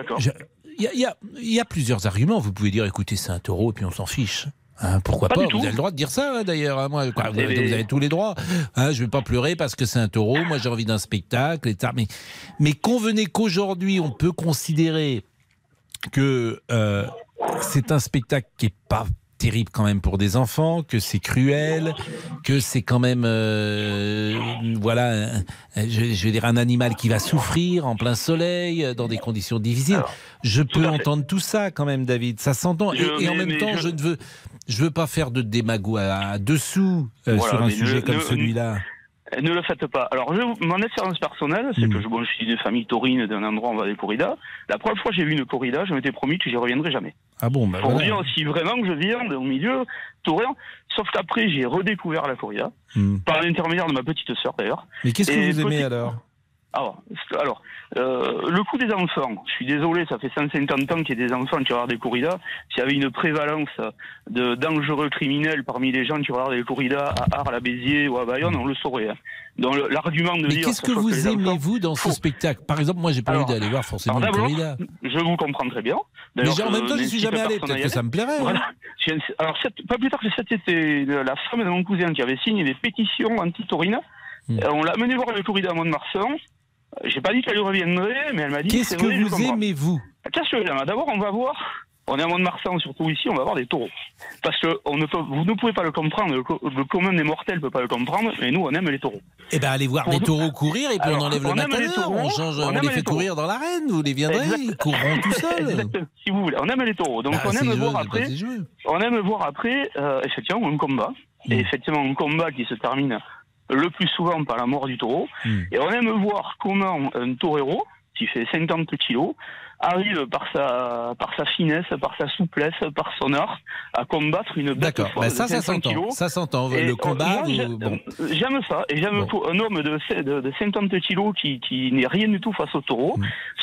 il y, a- y y plusieurs arguments. Vous pouvez dire, écoutez, c'est un taureau et puis on s'en fiche. Hein, pourquoi Pas Vous avez le droit de dire ça, hein, d'ailleurs. hein, moi, quoi, vous, avez, les- vous avez tous les droits. Je vais pas pleurer parce que c'est un taureau. Moi, j'ai envie d'un spectacle. Et. Mais, mais convenez qu'aujourd'hui, on peut considérer que euh, c'est un spectacle qui est pas terrible quand même pour des enfants, que c'est cruel, que c'est quand même euh, voilà, un- je, je dire un animal qui va souffrir en plein soleil euh, dans des conditions difficiles. je peux entendre tout ça quand même, David. Ça s'entend. Et, et en même temps, je- je... ne veux je veux pas faire de démago à, à dessous euh, Voilà, sur un sujet comme celui-là. Euh, Ne le faites pas. Alors, je, mon expérience personnelle, c'est Hmm. que je, bon, je suis d'une famille taurine, d'un endroit où on va des corridas. La première fois que j'ai vu une corrida, je m'étais promis que j'y reviendrai jamais. Ah bon, bah Pour voilà. dire si vraiment que je viens au milieu taurin. Sauf qu'après, j'ai redécouvert la corrida, Hmm. par l'intermédiaire de ma petite sœur d'ailleurs. Mais qu'est-ce que vous aimez alors? Alors, alors euh, le coup des enfants, je suis désolé, ça fait 150 ans qu'il y a des enfants qui regardent des corridas. S'il y avait une prévalence de dangereux criminels parmi les gens qui regardent des corridas à Arles, à Béziers ou à Bayonne, on le saurait. hein. Donc l'argument de Mais qu'est-ce que vous les aimez, vous, dans ce spectacle? Par exemple, moi, j'ai pas envie d'aller voir forcément alors une d'abord, corrida. Je vous comprends très bien. Mais en même temps, je j'y suis jamais allé. Peut-être que ça me plairait. hein. Voilà. Alors, pas plus tard que cet été, la femme de mon cousin qui avait signé des pétitions anti-taurines, Hmm. euh, on l'a amené voir le corrida à Mont-de-Marsan. J'ai pas dit qu'elle reviendrait, mais elle m'a dit Qu'est-ce que je vous aimez, vous Qu'est-ce que j'aime D'abord, on va voir. On est à Mont-de-Marsan, surtout ici, on va voir des taureaux. Parce que on ne peut, vous ne pouvez pas le comprendre, le, co- le commun des mortels ne peut pas le comprendre, mais nous, on aime les taureaux. Eh ben, allez voir Pour des nous- taureaux courir et puis Alors, on enlève le on aime les taureaux, On change, on on, aime les les fait taureaux. courir dans l'arène. Vous les viendrez, Exact. ils courront tout seuls. Si vous voulez, on aime les taureaux. Donc Bah, on aime voir après. pas si jeu. On aime voir après, euh, effectivement, un combat. Et effectivement, un combat qui se termine le plus souvent par la mort du taureau. Hmm. Et on aime voir comment un torero, qui fait 50 kilos, arrive par sa, par sa finesse, par sa souplesse, par son art, à combattre une bête D'accord, bah, de ça, ça 500 s'entend. Ça s'entend. Le euh, combat, j'aime- bon. J'aime ça. Et j'aime pour un homme de, de, de 50 kilos qui, qui n'est rien du tout face au taureau,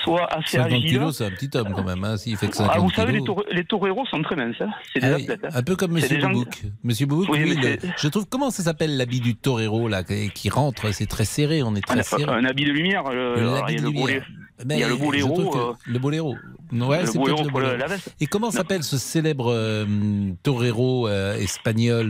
soit assez 50 agile. Hmm. kilos, c'est un petit homme quand même. Hein, S'il fait que 50 Ah, vous savez, les, kilos. taureaux- les toreros sont très minces. hein. C'est des Ah athlètes. hein. un peu comme Monsieur des gens- Boubouk. Monsieur Boubouk, Oui, lui, le- je trouve comment ça s'appelle l'habit du torero là qui rentre, c'est très serré, on est très Un, serré. un habit de lumière. Le habit a de le lumière. Mais il y a le boléro. que- euh, le boléro. Ouais, le boléro peut-être le pour le- boléro. la veste. Et comment s'appelle ce célèbre euh, torero euh, espagnol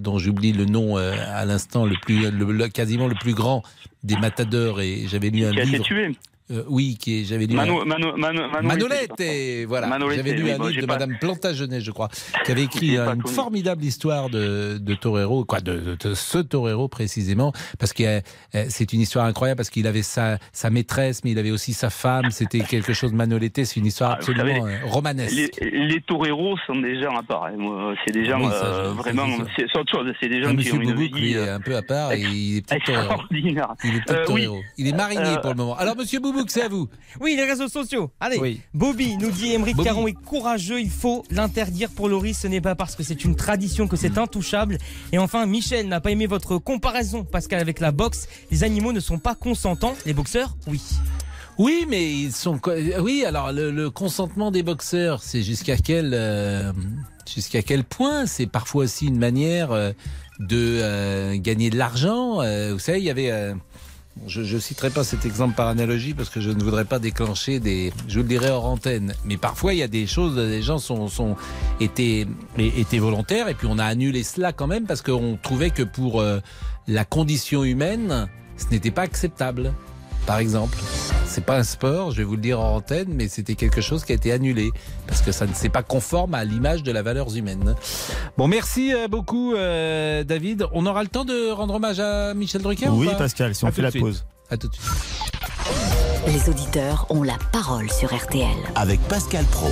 dont j'oublie le nom à l'instant, le plus, le- quasiment le plus grand des matadors et j'avais lu un Qui a été livre. tué. Euh, oui, qui est- j'avais lu. Mano- un- Mano- Mano- Manolete. Manolette, et voilà. J'avais lu oui, un bon, livre de pas- Madame Plantagenet, je crois, qui avait écrit une formidable histoire de, de torero, quoi, de, de- de ce torero précisément, parce que euh, c'est une histoire incroyable, parce qu'il avait sa, sa maîtresse, mais il avait aussi sa femme. C'était quelque chose de Manolete. C'est une histoire Ah, absolument savez, euh, romanesque. Les, les toreros sont des gens à part. hein. C'est des gens Oui, ça, euh, vraiment. c'est autre chose. C'est des Ah, gens qui Monsieur ont une Boubouk, vie. lui, est un peu à part et il est peut-être torero. Il est peut-être Euh, oui. torero. Il est marinier pour le moment. Alors, Monsieur C'est à vous. Oui, les réseaux sociaux. Allez, Oui. Bobby nous dit Émeric. Caron est courageux, il faut l'interdire pour Loris, ce n'est pas parce que c'est une tradition que c'est intouchable. Et enfin, Michel n'a pas aimé votre comparaison, Pascal, avec la boxe. Les animaux ne sont pas consentants, les boxeurs, oui. Oui, mais ils sont. Oui, alors le, le consentement des boxeurs, c'est jusqu'à quel euh, jusqu'à quel point? C'est parfois aussi une manière euh, de euh, gagner de l'argent. Euh, vous savez, il y avait. Je ne citerai pas cet exemple par analogie parce que je ne voudrais pas déclencher des. Je vous le dirai hors antenne. Mais parfois, il y a des choses. Les gens sont, sont étaient, étaient volontaires et puis on a annulé cela quand même parce qu'on trouvait que pour euh, la condition humaine, ce n'était pas acceptable. Par exemple, c'est pas un sport, je vais vous le dire en antenne, mais c'était quelque chose qui a été annulé parce que ça ne s'est pas conforme à l'image de la valeur humaine. Bon, merci euh, beaucoup, euh, David. On aura le temps de rendre hommage à Michel Drucker ou Oui, pas Pascal, si on À fait la suite. pause. À tout de suite. Les auditeurs ont la parole sur RTL. Avec Pascal Pro.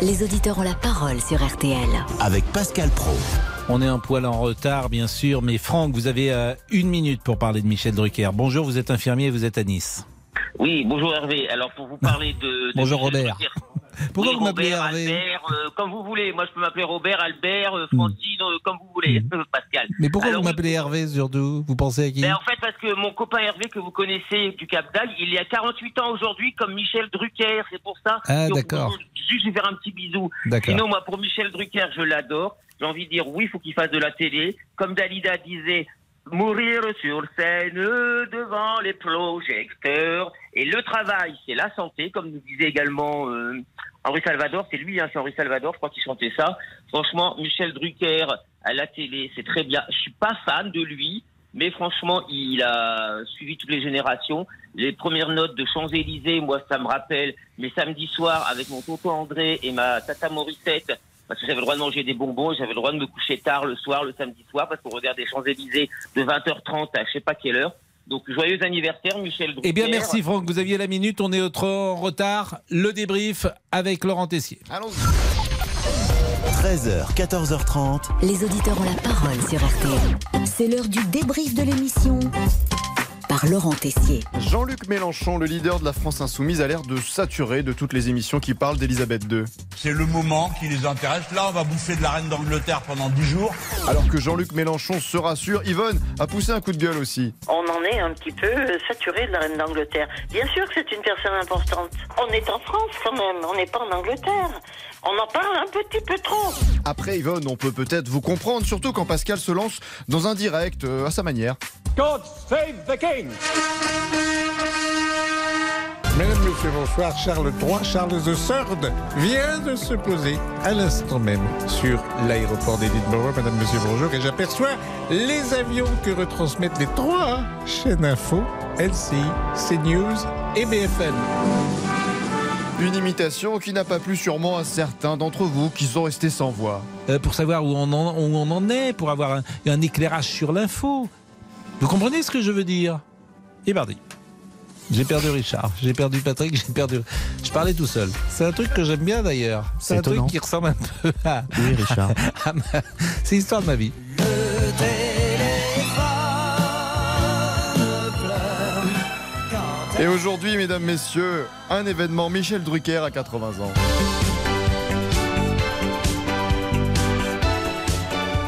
Les auditeurs ont la parole sur RTL. Avec Pascal Pro. On est un poil en retard, bien sûr, mais Franck, vous avez euh, une minute pour parler de Michel Drucker. Bonjour, vous êtes infirmier vous êtes à Nice. Oui, bonjour Hervé. Alors pour vous parler de... de Bonjour Michel Robert. Drucker. Pourquoi Oui, vous m'appelez Robert, Hervé Albert, euh, comme vous voulez. Moi, je peux m'appeler Robert, Albert, euh, Francine, euh, comme vous voulez, Pascal. Mais pourquoi Alors, vous m'appelez Hervé surtout? Vous pensez à qui? Ben, en fait, parce que mon copain Hervé, que vous connaissez du Cap d'Agde, il y a 48 ans aujourd'hui, comme Michel Drucker. C'est pour ça. Ah, d'accord. Juste lui faire un petit bisou. D'accord. Sinon, moi, pour Michel Drucker, je l'adore. J'ai envie de dire oui, il faut qu'il fasse de la télé. Comme Dalida disait, mourir sur scène devant les projecteurs. Et le travail, c'est la santé, comme nous disait également euh, Henri Salvador. C'est lui, hein, c'est Henri Salvador, je crois qu'il chantait ça. Franchement, Michel Drucker à la télé, c'est très bien. Je suis pas fan de lui. Mais franchement, il a suivi toutes les générations. Les premières notes de Champs-Élysées, moi, ça me rappelle mes samedis soirs avec mon tonton André et ma tata Morissette, parce que j'avais le droit de manger des bonbons, et j'avais le droit de me coucher tard le soir, le samedi soir, parce qu'on regardait Champs-Élysées de 20h30 à je sais pas quelle heure. Donc joyeux anniversaire, Michel Drucker. Eh bien, merci Franck, vous aviez la minute, on est trop en retard. Le débrief avec Laurent Tessier. 13h, 14h30. Les auditeurs ont la parole sur RTL. C'est l'heure du débrief de l'émission par Laurent Tessier. Jean-Luc Mélenchon, le leader de la France Insoumise, a l'air de saturer de toutes les émissions qui parlent d'Elisabeth II. C'est le moment qui les intéresse. Là, on va bouffer de la reine d'Angleterre pendant 10 jours. Alors que Jean-Luc Mélenchon se rassure, Yvonne a poussé un coup de gueule aussi. On en est un petit peu saturé de la reine d'Angleterre. Bien sûr que c'est une personne importante. On est en France quand même, on n'est pas en Angleterre. On en parle un petit peu trop. Après Yvonne, on peut peut-être vous comprendre, surtout quand Pascal se lance dans un direct euh, à sa manière. God save the king Mesdames, Messieurs, bonsoir. Charles III, Charles III vient de se poser à l'instant même sur l'aéroport d'Edinburgh. Madame, Monsieur, bonjour. Et j'aperçois les avions que retransmettent les trois chaînes info, LCI, CNews et BFM. Une imitation qui n'a pas plu sûrement à certains d'entre vous qui sont restés sans voix. Euh, pour savoir où on, en, où on en est, pour avoir un, un éclairage sur l'info. Vous comprenez ce que je veux dire? Et parti. J'ai perdu Richard, j'ai perdu Patrick, j'ai perdu. Je parlais tout seul. C'est un truc que j'aime bien d'ailleurs. C'est un truc qui ressemble un peu à. Oui, Richard. à ma- C'est l'histoire de ma vie. Et aujourd'hui, mesdames, messieurs, un événement Michel Drucker à 80 ans.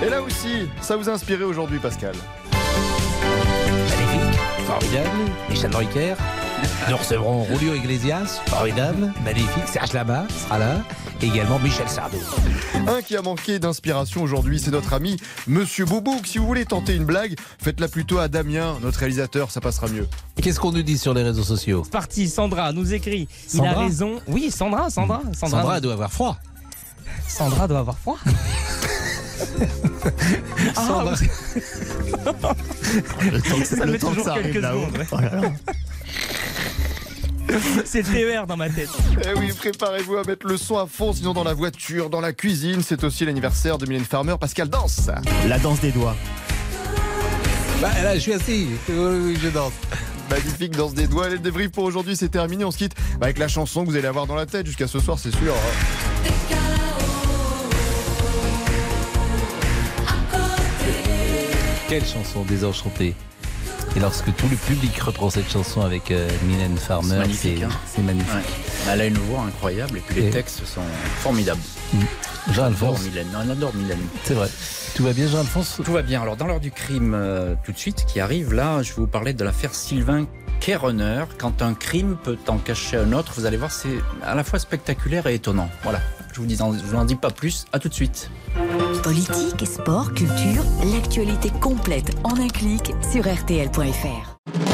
Et là aussi, ça vous a inspiré aujourd'hui, Pascal? Magnifique, formidable. Michel Drucker. Nous recevrons Julio Iglesias, formidable, magnifique. Serge Lama sera là. Et également Michel Sardou. Un qui a manqué d'inspiration aujourd'hui, c'est notre ami Monsieur Boubouk. Si vous voulez tenter une blague, faites-la plutôt à Damien, notre réalisateur, ça passera mieux. Qu'est-ce qu'on nous dit sur les réseaux sociaux? C'est parti, Sandra nous écrit. Il a Sandra? raison. Oui, Sandra, Sandra. Sandra, Sandra doit avoir froid. Sandra doit avoir froid. Ah, Sandra- Le temps que, Ça le met temps que toujours ça arrive quelques là-haut. secondes, C'est TER dans ma tête. Eh oui, préparez-vous à mettre le son à fond, sinon dans la voiture, dans la cuisine. C'est aussi l'anniversaire de Mylène Farmer. Pascal danse. La danse des doigts. Bah, là, je suis assis. Oui, oui, je danse. Magnifique danse des doigts. Le débrief pour aujourd'hui, c'est terminé. On se quitte avec la chanson que vous allez avoir dans la tête jusqu'à ce soir, c'est sûr. hein. Quelle chanson désenchantée. Et lorsque tout le public reprend cette chanson avec euh, Mylène Farmer, C'est magnifique, hein. magnifique. Ouais. Elle a une voix incroyable et puis les Et- textes sont formidables. Jean-Alphonse. Mylène. Non, on adore Mylène. C'est vrai. Tout va bien, Jean-Alphonse? Tout va bien. Alors, dans l'heure du crime, euh, tout de suite, qui arrive, là, je vais vous parler de l'affaire Sylvain Kéreneur. Quand un crime peut en cacher un autre, vous allez voir, c'est à la fois spectaculaire et étonnant. Voilà. Je vous, dis, je vous en dis pas plus. À tout de suite. Politique, sport, culture, l'actualité complète en un clic sur RTL.fr.